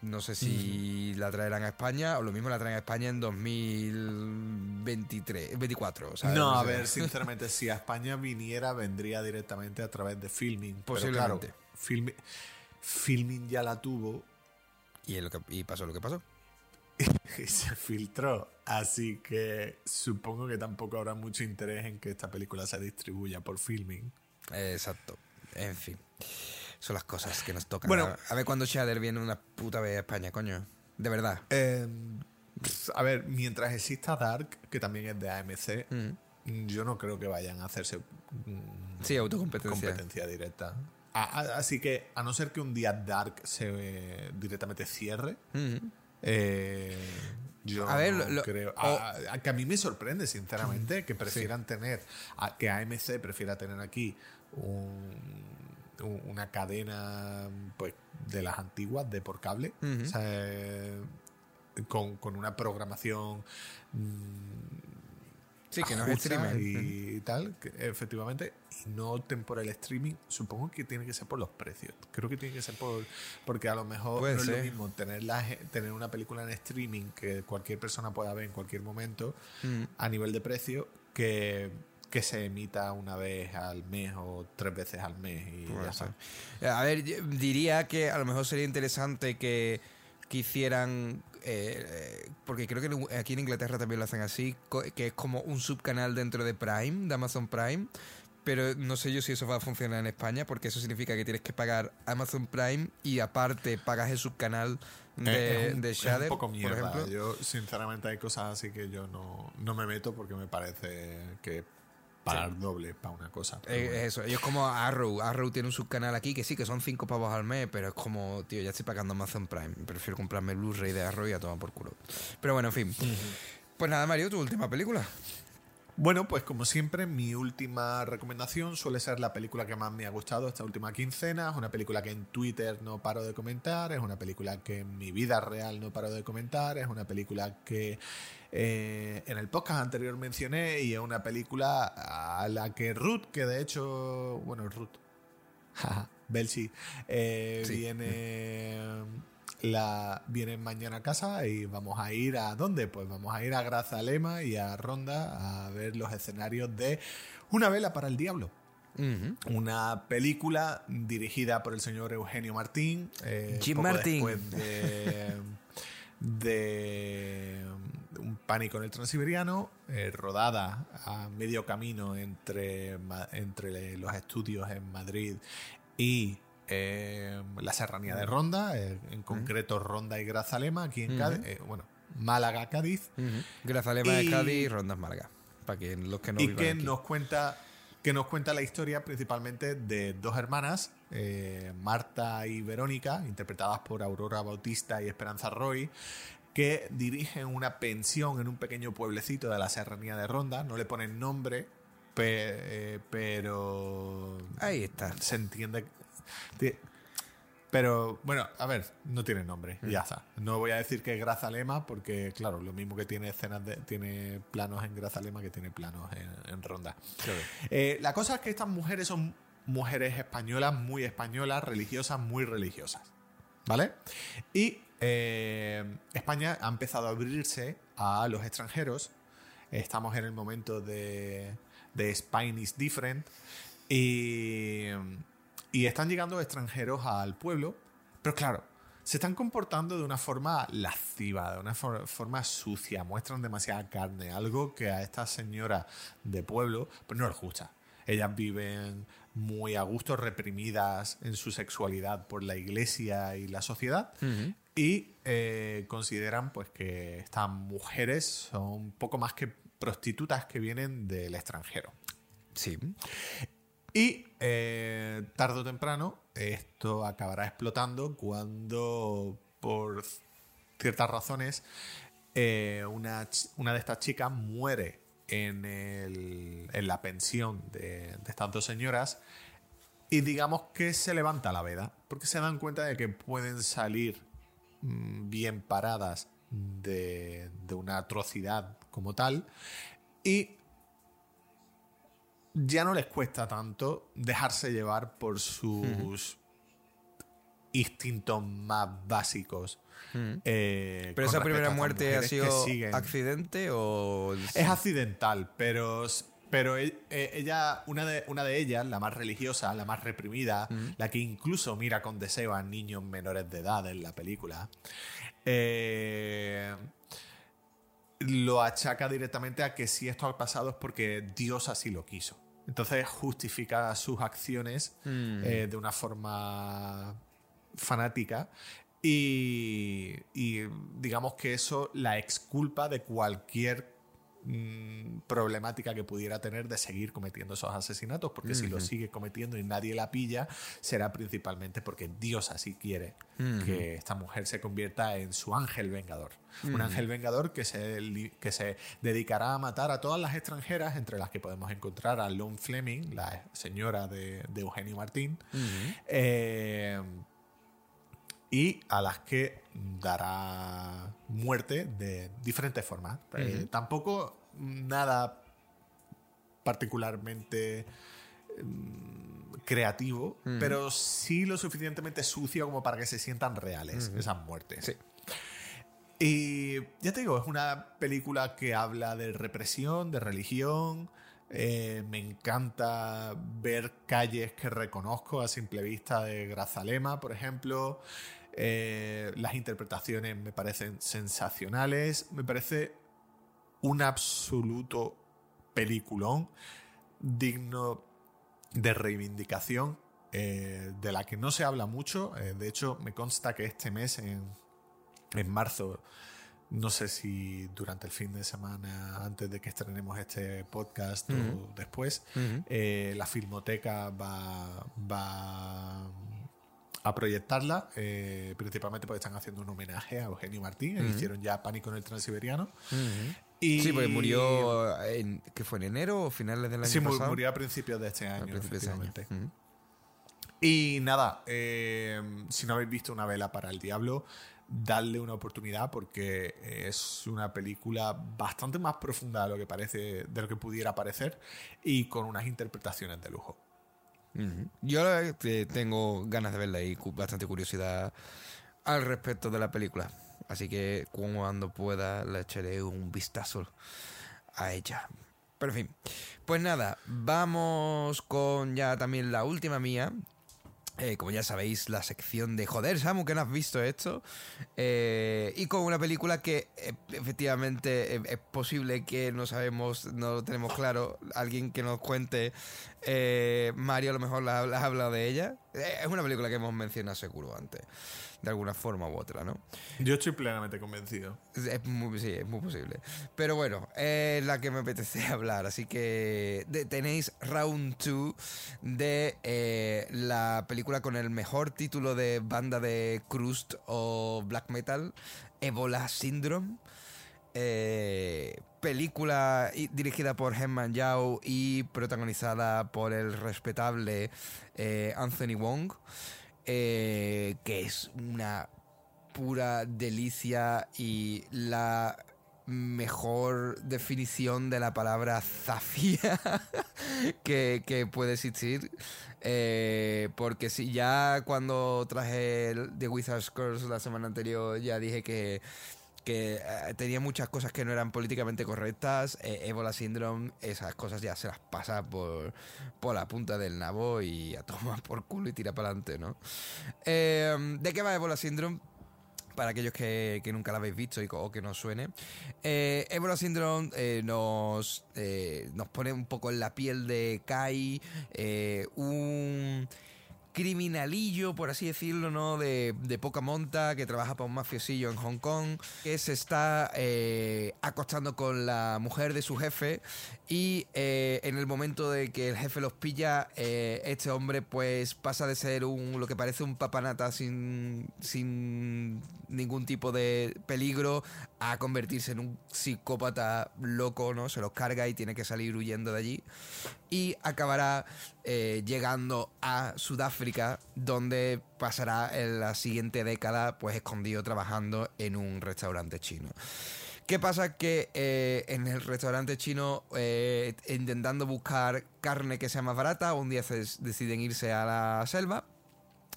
No sé si la traerán a España o lo mismo la traen a España en 2023, 24. ¿sabes? No, a ver, sinceramente, si a España viniera, vendría directamente a través de Filming. Pero Posiblemente. claro, Filmi- Filming ya la tuvo Y, es lo que, y pasó lo que pasó. y se filtró. Así que supongo que tampoco habrá mucho interés en que esta película se distribuya por Filming. Exacto. En fin. Son las cosas que nos tocan. Bueno. a, ver cuando Shudder viene una puta vez a España, coño. De verdad. Eh, pf, a ver, mientras exista Dark, que también es de AMC, Mm. yo no creo que vayan a hacerse mm, Sí, autocompetencia. competencia directa. A- a- así que, a no ser que un día Dark se eh, directamente cierre, Ujú. eh, yo A ver, no lo- creo. A, a- que a mí me sorprende, sinceramente, que prefieran tener, a- que AMC prefiera tener aquí un- una cadena pues de las antiguas de por cable, Ujú. o sea, eh, con, con una programación Sí, que no es streamer. y tal, que efectivamente, y no opten por el streaming, supongo que tiene que ser por los precios. Creo que tiene que ser por porque a lo mejor Puede no es lo mismo tener, la tener una película en streaming que cualquier persona pueda ver en cualquier momento Mm. a nivel de precio que, que se emita una vez al mes o tres veces al mes y ya está. ser. A ver, diría que a lo mejor sería interesante que, que hicieran. eh, eh, porque creo que aquí en Inglaterra también lo hacen así, que es como un subcanal dentro de Prime, de Amazon Prime. Pero no sé yo si eso va a funcionar en España, porque eso significa que tienes que pagar Amazon Prime y aparte pagas el subcanal de, Eh, es un, de es un poco por mierda. ejemplo. Yo, sinceramente, hay cosas así que yo no, no me meto porque me parece que pagar doble para una cosa. Eh, bueno. Eso, ellos como Arrow. Arrow tiene un subcanal aquí que sí, que son 5 pavos al mes, pero es como, tío, ya estoy pagando Amazon Prime. Prefiero comprarme el Blu-ray de Arrow y a tomar por culo. Pero bueno, en fin. Pues nada, Mario, tu última película. Bueno, pues como siempre, mi última recomendación suele ser la película que más me ha gustado esta última quincena. Es una película que en Twitter no paro de comentar, es una película que en mi vida real no paro de comentar, es una película que eh, en el podcast anterior mencioné y es una película a la que Ruth, que de hecho, bueno, Ruth, Belsi, eh, Sí. viene la viene mañana a casa y vamos a ir a dónde? Pues vamos a ir a Grazalema y a Ronda a ver los escenarios de Una vela para el diablo. Una película dirigida por el señor Eugenio Martín. eh, Jim poco Martin. Después de, de Un pánico en el Transiberiano, eh, rodada a medio camino entre, entre los estudios en Madrid y eh, la Serranía de Ronda, eh, en concreto Ronda y Grazalema, aquí en Cádiz. bueno, Málaga, Cádiz. Ujú. Grazalema de Y- Cádiz, Rondas Málaga. Para que los que no y que aquí. nos cuenta que nos cuenta la historia principalmente de dos hermanas, eh, Marta y Verónica, interpretadas por Aurora Bautista y Esperanza Roy, que dirigen una pensión en un pequeño pueblecito de la Serranía de Ronda. No le ponen nombre, pe- eh, pero Ahí está. se entiende. ti- Pero bueno, a ver, no tiene nombre, Mm. ya está. No voy a decir que es Grazalema, porque claro, lo mismo que tiene escenas de, tiene planos en Grazalema que tiene planos en, en Ronda. Claro. Eh, la cosa es que estas mujeres son mujeres españolas, muy españolas, religiosas, muy religiosas. ¿Vale? Y eh, España ha empezado a abrirse a los extranjeros. Estamos en el momento de, de Spain is different. Y, están llegando extranjeros al pueblo. Pero claro, se están comportando de una forma lasciva, de una for- forma sucia. Muestran demasiada carne. Algo que a estas señoras de pueblo pues no les gusta. Ellas viven muy a gusto, reprimidas en su sexualidad por la iglesia y la sociedad. Y eh, consideran pues que estas mujeres son poco más que prostitutas que vienen del extranjero. Sí. Y eh, tarde o temprano esto acabará explotando cuando por ciertas razones eh, una, una de estas chicas muere en, el- en la pensión de, de estas dos señoras y digamos que se levanta la veda porque se dan cuenta de que pueden salir bien paradas de, de una atrocidad como tal y ya no les cuesta tanto dejarse llevar por sus instintos más básicos. eh, Pero esa primera muerte ha sido accidente o. Es accidental, pero, pero e- e- ella, una de, una de ellas, la más religiosa, la más reprimida, la que incluso mira con deseo a niños menores de edad en la película, eh, lo achaca directamente a que si esto ha pasado es porque Dios así lo quiso. Entonces justifica sus acciones eh, de una forma fanática y, y digamos que eso la exculpa de cualquier mm, problemática que pudiera tener de seguir cometiendo esos asesinatos, porque si lo sigue cometiendo y nadie la pilla, será principalmente porque Dios así quiere que esta mujer se convierta en su ángel vengador. Un ángel vengador que se, que se dedicará a matar a todas las extranjeras, entre las que podemos encontrar a Lone Fleming, la señora de, de Eugenio Martín. Eh, y a las que dará muerte de diferentes formas. Eh, tampoco nada particularmente mm, creativo, pero sí lo suficientemente sucio como para que se sientan reales esas muertes. Sí. Y ya te digo, es una película que habla de represión, de religión. Eh, me encanta ver calles que reconozco a simple vista de Grazalema, por ejemplo. Eh, las interpretaciones me parecen sensacionales. Me parece un absoluto peliculón digno de reivindicación, eh, de la que no se habla mucho. Eh, de hecho, me consta que este mes, en, en marzo, no sé si durante el fin de semana, antes de que estrenemos este podcast o después, eh, la Filmoteca va, va a proyectarla, eh, principalmente porque están haciendo un homenaje a Eugenio Martín, e hicieron ya Pánico en el Transiberiano. Y- Sí, porque murió en, ¿qué fue? ¿En enero o finales del año Sí, pasado? murió a principios de este año, año. efectivamente. Y nada, eh, si no habéis visto Una vela para el diablo, dadle una oportunidad porque es una película bastante más profunda de lo que parece, de lo que pudiera parecer y con unas interpretaciones de lujo. Yo que tengo ganas de verla y bastante curiosidad al respecto de la película. Así que cuando pueda le echaré un vistazo a ella. Pero en fin, pues nada, vamos con ya también la última mía. Eh, como ya sabéis, la sección de Joder, Samu, que no has visto esto. Eh, y con una película que eh, efectivamente eh, es posible que no sabemos, no lo tenemos claro. Alguien que nos cuente, eh, Mario a lo mejor la, la ha hablado de ella. Eh, es una película que hemos mencionado seguro antes, de alguna forma u otra, ¿no? Yo estoy plenamente convencido. Es- Es muy, sí, es muy posible. Pero bueno, es la que me apetece hablar. Así que de- tenéis Round 2 de eh, la película con el mejor título de banda de crust o black metal, Ebola Syndrome. Eh, película dirigida por Herman Yao y protagonizada por el respetable eh, Anthony Wong, eh, que es una pura delicia y la mejor definición de la palabra zafia que, puede existir. Porque si ya cuando traje el The Wizard's Curse la semana anterior ya dije que eh, tenía muchas cosas que no eran políticamente correctas. eh, Ebola Syndrome, esas cosas ya se las pasa por, por la punta del nabo y a tomar por culo y tira para adelante, ¿no? Eh, ¿De qué va Ebola Syndrome? Para aquellos que, que nunca la habéis visto y, o que no suene. Eh, Ebola Syndrome eh, nos, eh, nos pone un poco en la piel de Kai, eh, un criminalillo, por así decirlo, ¿no? De, de poca monta, que trabaja para un mafiosillo en Hong Kong, que se está eh, acostando con la mujer de su jefe y eh, en el momento de que el jefe los pilla, eh, este hombre pues pasa de ser un lo que parece un papanata sin, sin ningún tipo de peligro a convertirse en un psicópata loco, ¿no? Se los carga y tiene que salir huyendo de allí y acabará eh, llegando a Sudáfrica, donde pasará en la siguiente década, pues escondido trabajando en un restaurante chino. ¿Qué pasa? Que eh, en el restaurante chino, eh, intentando buscar carne que sea más barata, un día deciden irse a la selva.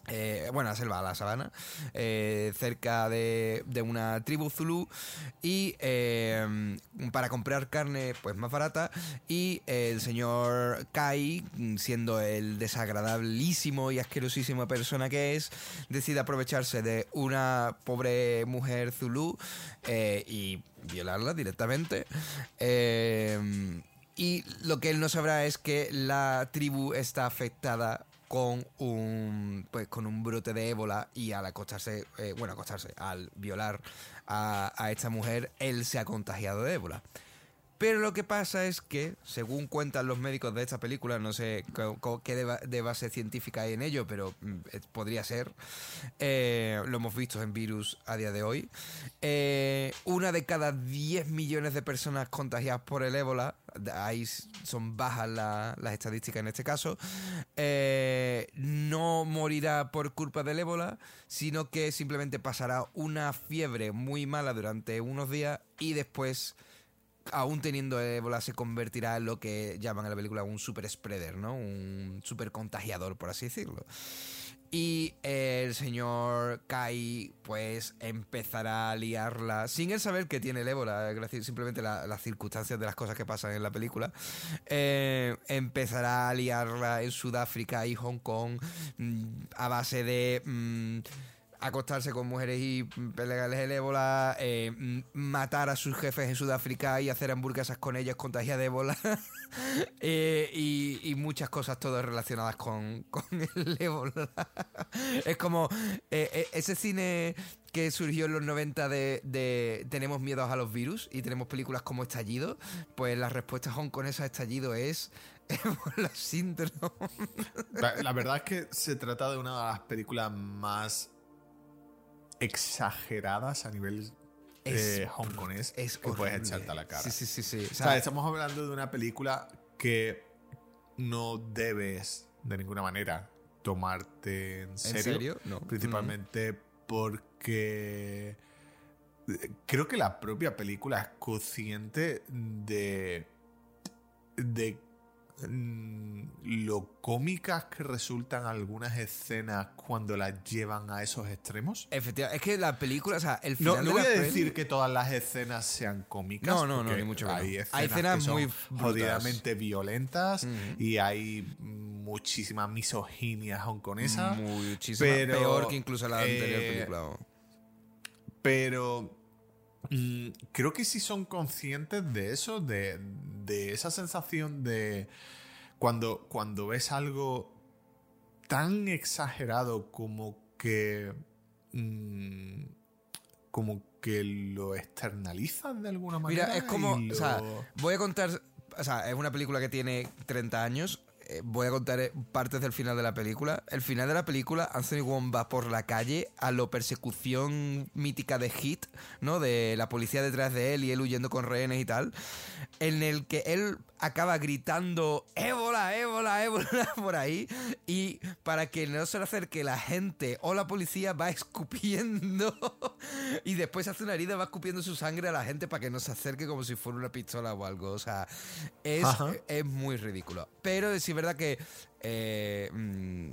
eh, bueno, a la selva, a la sabana, cerca de, de una tribu zulú y para comprar carne pues más barata y el señor Kai, siendo el desagradabilísimo y asquerosísima persona que es, decide aprovecharse de una pobre mujer zulú y violarla directamente. Eh, y lo que él no sabrá es que la tribu está afectada con un pues con un brote de ébola y al acostarse eh, bueno acostarse al violar a, a esta mujer él se ha contagiado de ébola pero lo que pasa es que, según cuentan los médicos de esta película, no sé qué de, ba- de base científica hay en ello, pero mm, podría ser, eh, lo hemos visto en virus a día de hoy, eh, una de cada 10 millones de personas contagiadas por el ébola, ahí son bajas la- las estadísticas en este caso, eh, no morirá por culpa del ébola, sino que simplemente pasará una fiebre muy mala durante unos días y después aún teniendo ébola, se convertirá en lo que llaman en la película un super spreader, ¿no? Un super contagiador, por así decirlo. Y el señor Kai, pues, empezará a liarla, sin él saber que tiene el ébola, simplemente la- las circunstancias de las cosas que pasan en la película. eh, empezará a liarla en Sudáfrica y Hong Kong mm, a base de. mm, acostarse con mujeres y pelearles el ébola, eh, m- matar a sus jefes en Sudáfrica y hacer hamburguesas con ellos contagiadas de ébola eh, y, muchas cosas todas relacionadas con, con el ébola. es como eh, ese cine que surgió en los 90 de, tenemos miedos a los virus y tenemos películas como Estallido, pues la respuesta hongkonesa a Estallido es ébola síndrome. La verdad es que se trata de una de las películas más exageradas a nivel Es- eh, hongkonés es que puedes echarte a la cara. Sí, sí, sí, sí. O sea, estamos hablando de una película que no debes de ninguna manera tomarte en serio. serio? No. Principalmente porque eh, creo que la propia película es consciente de, de mm, lo cómicas que resultan algunas escenas cuando las llevan a esos extremos. Efectivamente, es que la película, o sea, el No, final no de voy a decir que todas las escenas sean cómicas. No, no, no, ni mucho menos. Hay Hay escenas, escenas que son muy jodidamente violentas y hay muchísima misoginia hongkonesa. muchísima pero, peor que incluso la anterior eh, película. Pero mm, creo que sí son conscientes de eso, de, de esa sensación de cuando, cuando ves algo tan exagerado como que... mm, como que lo externalizas de alguna manera. Mira, es como, o sea, voy a contar, o sea, es una película que tiene 30 años. Eh, Voy a contar eh, partes del final de la película. El final de la película, Anthony Wong va por la calle a lo persecución mítica de Hit, ¿no? De la policía detrás de él y él huyendo con rehenes y tal. En el que él acaba gritando ébola, ébola, ébola por ahí. Y para que no se le acerque la gente o la policía va escupiendo. y después hace una herida, va escupiendo su sangre a la gente para que no se acerque como si fuera una pistola o algo. O sea, es, Ajá. es muy ridículo. Pero es verdad que. eh, mm,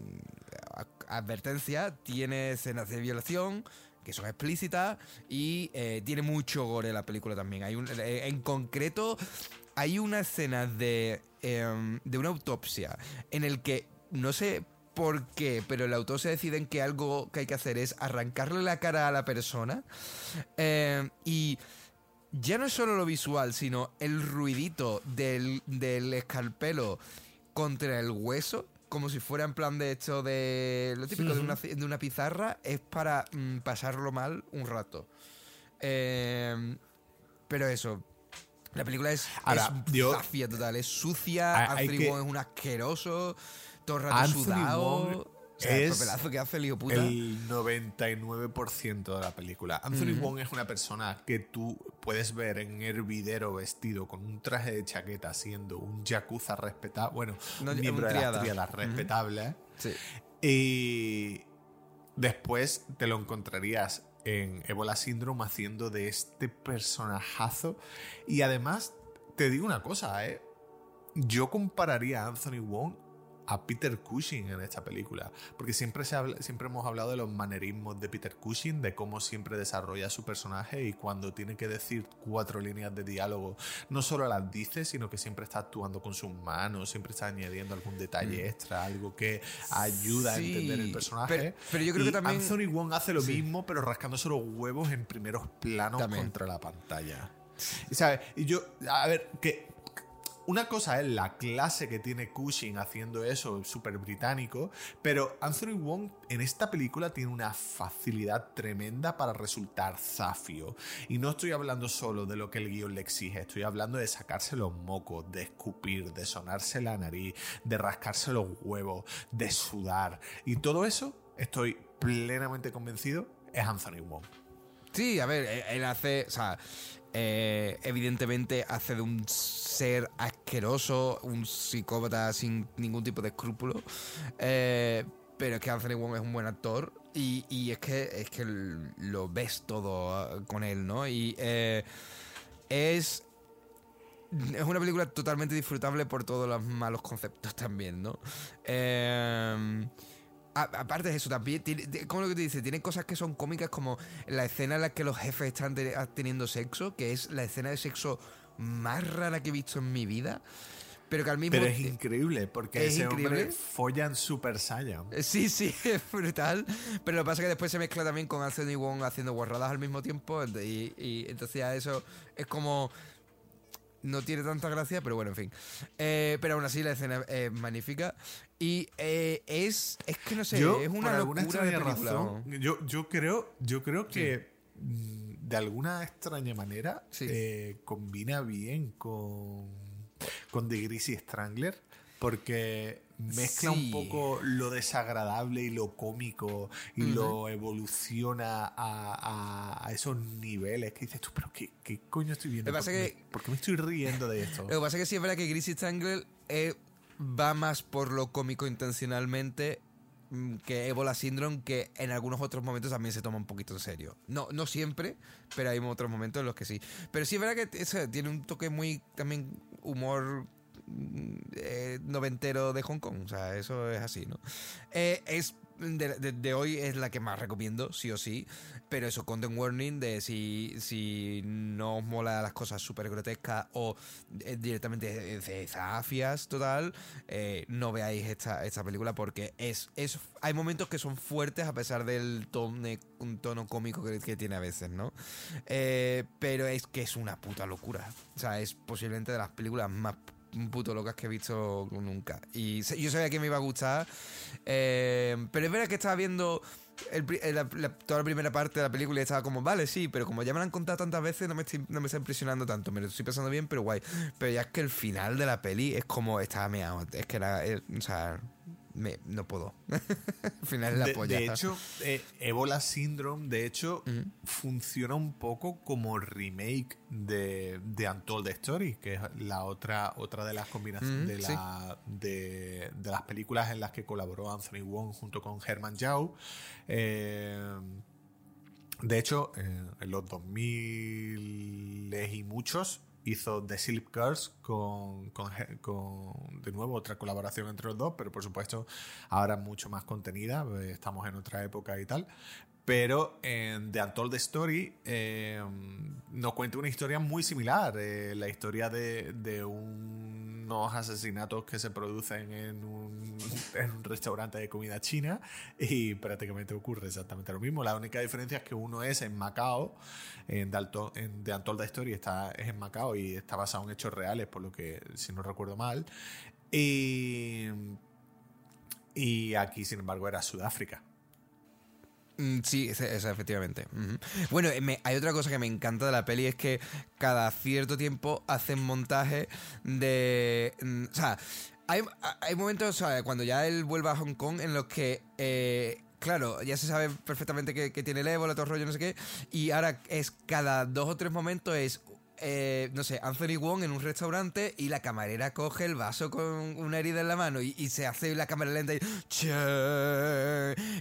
advertencia, tiene escenas de violación que son explícitas y eh, tiene mucho gore la película también. Hay un, eh, en concreto, hay una escena de, em, de una autopsia en el que no sé por qué, pero el autor se decide en que algo que hay que hacer es arrancarle la cara a la persona em, y ya no es solo lo visual, sino el ruidito del, del escalpelo contra el hueso, como si fuera en plan de esto de lo típico de, una, de una pizarra, es para mm, pasarlo mal un rato. Eh, pero eso, la película es, Ahora, es yo- zafia total, es sucia, Anthony Wong es un asqueroso, todo el rato Anthony sudado. Wong o sea, el es papelazo que hace el hijo puta. El 99% de la película. Anthony Wong es una persona que tú puedes ver en hervidero vestido con un traje de chaqueta siendo un yakuza respetable. Bueno, No, un miembro de las triadas respetables. Sí. Y después te lo encontrarías en Ebola Syndrome haciendo de este personajazo. Y además, te digo una cosa, ¿eh? Yo compararía a Anthony Wong a Peter Cushing en esta película. Porque siempre, se habla- siempre hemos hablado de los manerismos de Peter Cushing, de cómo siempre desarrolla su personaje y cuando tiene que decir cuatro líneas de diálogo, no solo las dice, sino que siempre está actuando con sus manos, siempre está añadiendo algún detalle extra, algo que ayuda Sí, a entender el personaje. pero- pero yo creo Y que también- Anthony Wong hace lo Sí. mismo, pero rascándose los huevos en primeros planos También. contra la pantalla. Y yo, a ver, que una cosa es la clase que tiene Cushing haciendo eso, súper británico, pero Anthony Wong en esta película tiene una facilidad tremenda para resultar zafio. Y no estoy hablando solo de lo que el guion le exige, estoy hablando de sacarse los mocos, de escupir, de sonarse la nariz, de rascarse los huevos, de sudar. Y todo eso, estoy plenamente convencido, es Anthony Wong. Sí, a ver, él- hace, o sea, eh, evidentemente hace de un ser asqueroso, un psicópata sin ningún tipo de escrúpulo, eh, pero es que Anthony Wong es un buen actor y, y es que es que lo ves todo eh, con él, ¿no? Y eh, es es una película totalmente disfrutable por todos los malos conceptos también, ¿no? Eh, a- aparte de eso, también, tiene, como lo que te dice, tiene cosas que son cómicas como la escena en la que los jefes están te- teniendo sexo, que es la escena de sexo más rara que he visto en mi vida, pero que al mismo Pero es increíble, porque es ese increíble. hombre folla en Super Saiyan. Eh, Sí, sí, es brutal. Pero lo que pasa es que después se mezcla también con Anthony Wong haciendo guarradas al mismo tiempo. Y, y entonces ya eso es como. No tiene tanta gracia, pero bueno, en fin. Eh, pero aún así la escena es magnífica. Y eh, es. Es que no sé, yo, es una por locura de película. razón, yo, yo creo, yo creo que mm, de alguna extraña manera Sí. eh, combina bien con, con The Greasy Strangler. Porque mezcla Sí. un poco lo desagradable y lo cómico y lo evoluciona a, a- a esos niveles que dices tú, pero ¿qué, qué coño estoy viendo? Lo que pasa ¿Por, que- qué me- por qué me estoy riendo de esto? Lo que pasa es que sí es verdad que Greasy Strangle eh, va más por lo cómico intencionalmente mm, que Ebola Syndrome, que en algunos otros momentos también se toma un poquito en serio. No, no siempre, pero hay otros momentos en los que sí. Pero sí es verdad que tiene un toque muy también humor eh, noventero de Hong Kong. O sea, eso es así, ¿no? Eh, es de, hoy es la que más recomiendo, sí o sí. Pero eso, content warning de si, si no os mola las cosas súper grotescas o eh, directamente de- zafias total, no veáis esta, esta película porque es, es hay momentos que son fuertes a pesar del tono, un tono cómico que, tiene a veces, ¿no? Pero es que es una puta locura. O sea, es posiblemente de las películas más puto locas que he visto nunca. Y yo sabía que me iba a gustar, eh, pero es verdad que estaba viendo el eh, toda la primera parte de la película y estaba como, vale, sí, pero como ya me la han contado tantas veces, no me, estoy- no me está impresionando tanto. Me lo estoy pasando bien, pero guay. Pero ya es que el final de la peli es como, estaba meado. Es que era, eh, o sea, me- no puedo. el final la de, polla. de hecho, eh, Ebola Syndrome, de hecho, funciona un poco como remake de, de Untold Story, que es la otra, otra de las combinaciones de, la- de, de las películas en las que colaboró Anthony Wong junto con Herman Yao. Eh, de hecho, eh, en los 2000 y muchos hizo The Silk Girls con, con, con, de nuevo otra colaboración entre los dos, pero por supuesto ahora mucho más contenida, eh, estamos en otra época y tal. Pero en The Untold Story eh, nos cuenta una historia muy similar, eh, la historia de, de unos asesinatos que se producen en un, restaurante de comida china y prácticamente ocurre exactamente lo mismo. La única diferencia es que uno es en Macao, en The, Alto- en The Untold Story está, es en Macao y está basado en hechos reales, por lo que si no recuerdo mal. Y, y aquí, sin embargo, era Sudáfrica. Mm, Sí, esa, esa, efectivamente. Bueno, eh, hay otra cosa que me encanta de la peli es que cada cierto tiempo hacen montaje de... mm, O sea, hay, hay momentos, sea, cuando ya él vuelve a Hong Kong en los que... eh, Claro, ya se sabe perfectamente que, que tiene el ébola, todo el rollo, no sé qué. Y ahora es cada dos o tres momentos es eh, no sé, Anthony Wong en un restaurante y la camarera coge el vaso con una herida en la mano y, y se hace la cámara lenta y "Che".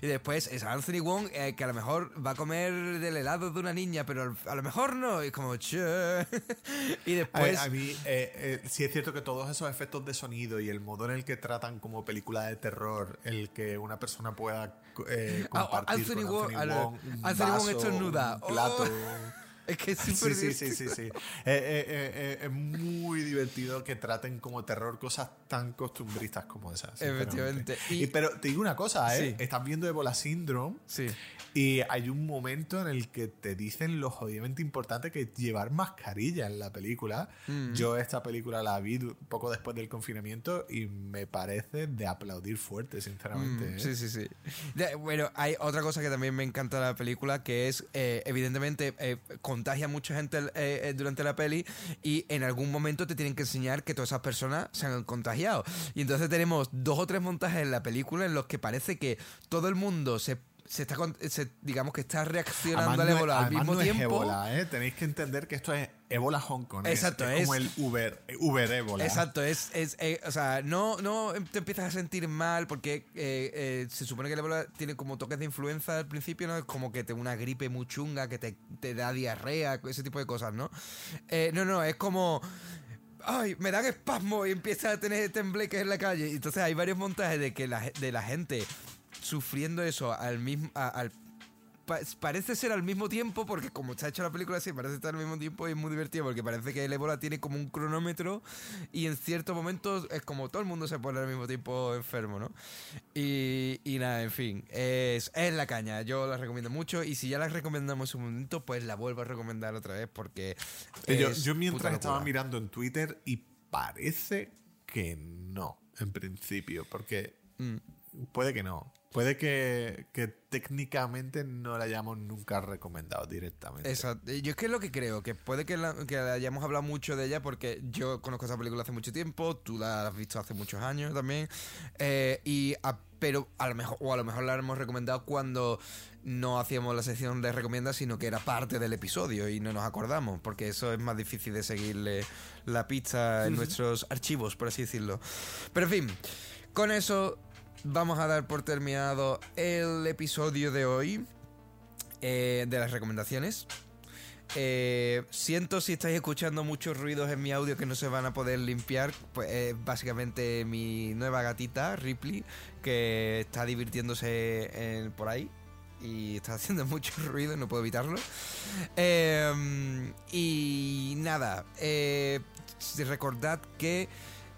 y después es Anthony Wong eh, que a lo mejor va a comer del helado de una niña pero a lo mejor no y es como "Che". y A, después a mí eh, eh, sí es cierto que todos esos efectos de sonido y el modo en el que tratan como película de terror, el que una persona pueda eh, Ah, compartir Anthony con Wong- Anthony Wong, Wong un plato. Oh. es que es Sí, súper sí, sí, sí, sí. Eh, eh, eh, eh, es muy divertido que traten como terror cosas tan costumbristas como esas. Efectivamente. Y, Y- pero te digo una cosa, ¿eh? Sí. Estás viendo Ebola Syndrome sí y hay un momento en el que te dicen lo jodidamente importante que es llevar mascarilla en la película. Mm. Yo esta película la vi poco después del confinamiento y me parece de aplaudir fuerte, sinceramente. Mm, ¿eh? Sí, sí, sí. Bueno, hay otra cosa que también me encanta de la película, que es, eh, evidentemente, eh, contagia a mucha gente durante la peli y en algún momento te tienen que enseñar que todas esas personas se han contagiado. Y entonces tenemos dos o tres montajes en la película en los que parece que todo el mundo se... Se está, con- se- digamos que está reaccionando al no es- ébola al además mismo no es tiempo. ébola, ¿eh? Tenéis que entender que esto es ébola Hong Kong. es- Exacto, es, como es- el Uber, Uber ébola. Exacto, es, es eh, o sea, no, no te empiezas a sentir mal porque eh, eh, se supone que el ébola tiene como toques de influenza al principio, ¿no? Es como que te una gripe muy chunga, que te, te da diarrea, ese tipo de cosas, ¿no? Eh, no, no, es como... Ay, me dan espasmo y empieza a tener tembleques en la calle. Entonces hay varios montajes de que la, de la gente sufriendo eso al mismo... a- al, pa- parece ser al mismo tiempo, porque como está hecho la película así, parece estar al mismo tiempo y es muy divertido, porque parece que el ébola tiene como un cronómetro y en ciertos momentos es como todo el mundo se pone al mismo tiempo enfermo, ¿no? Y, y nada, en fin, es, es la caña, yo la recomiendo mucho y si ya la recomendamos un momento, pues la vuelvo a recomendar otra vez porque... Eh, Yo, mientras estaba mirando en Twitter y parece que no, en principio, porque Mm. puede que no. Puede que, que técnicamente no la hayamos nunca recomendado directamente. Exacto. Yo es que es lo que creo, que puede que, la- que hayamos hablado mucho de ella porque yo conozco esa película hace mucho tiempo, tú la has visto hace muchos años también, eh, y a- pero a lo mejor, o a lo mejor la hemos recomendado cuando no hacíamos la sección de recomiendas, sino que era parte del episodio y no nos acordamos, porque eso es más difícil de seguirle la pista en nuestros archivos, por así decirlo. Pero en fin, con eso vamos a dar por terminado el episodio de hoy eh, de las recomendaciones. Eh, siento si estáis escuchando muchos ruidos en mi audio que no se van a poder limpiar. Pues es básicamente mi nueva gatita, Ripley, que está divirtiéndose en- por ahí. Y está haciendo mucho ruido, no puedo evitarlo. Eh, y nada, eh, recordad que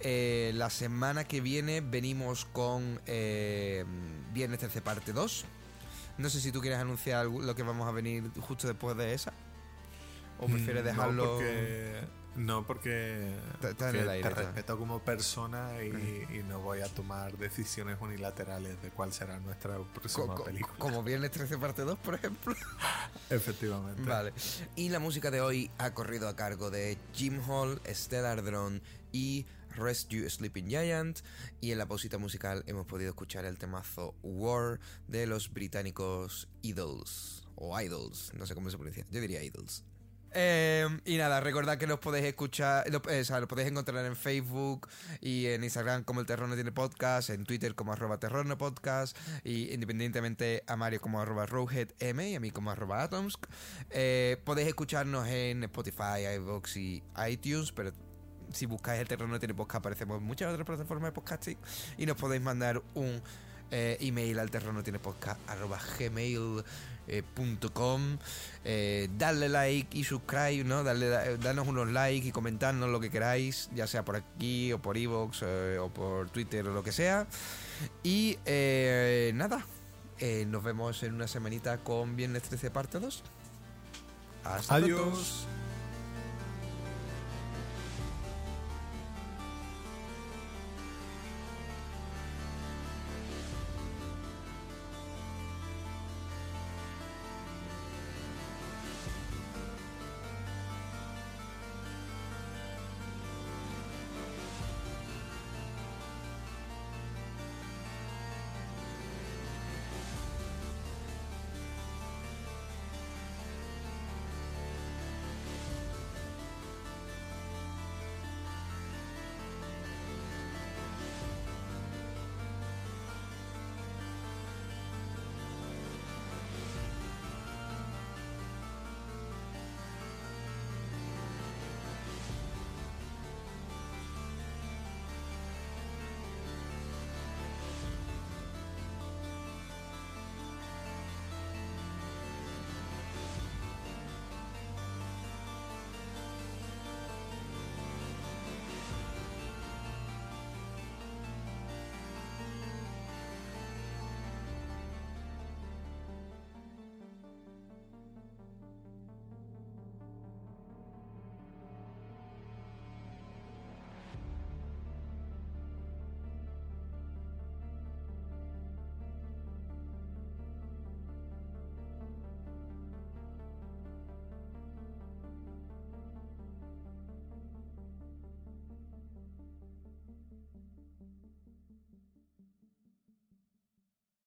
eh, la semana que viene venimos con eh, Viernes 13 parte 2. No sé si tú quieres anunciar lo que vamos a venir justo después de esa. ¿O prefieres Mm, dejarlo...? No, porque, no, porque, Está- está en porque el aire, te está. respeto como persona y, y no voy a tomar decisiones unilaterales de cuál será nuestra próxima co- película. como Viernes 13 parte 2, por ejemplo. Efectivamente. Vale. Y la música de hoy ha corrido a cargo de Jim Hall, Stellar Drone y Rescue Sleeping Giant. Y en la pausita musical hemos podido escuchar el temazo War de los británicos Idols. O Idols, no sé cómo se pronuncia. Yo diría Idols. Eh, y nada, recordad que los podéis escuchar, lo, eh, podéis encontrar en Facebook y en Instagram como el Terror no tiene podcast, en Twitter como arroba terror no podcast, y independientemente a Mario como arroba rowheadm y a mí como arroba atomsk. Eh, podéis escucharnos en Spotify, iVoox y iTunes, pero si buscáis el Terror no tiene podcast aparecemos en muchas otras plataformas de podcasting y nos podéis mandar un eh, email al terror no tiene podcast arroba eh. Eh, darle like y subscribe, ¿no? Darle, da- darnos unos likes y comentarnos lo que queráis, ya sea por aquí o por Evox o por Twitter o lo que sea. Y eh, nada, eh, nos vemos en una semanita con Viernes 13 parte 2. Hasta Adiós. pronto.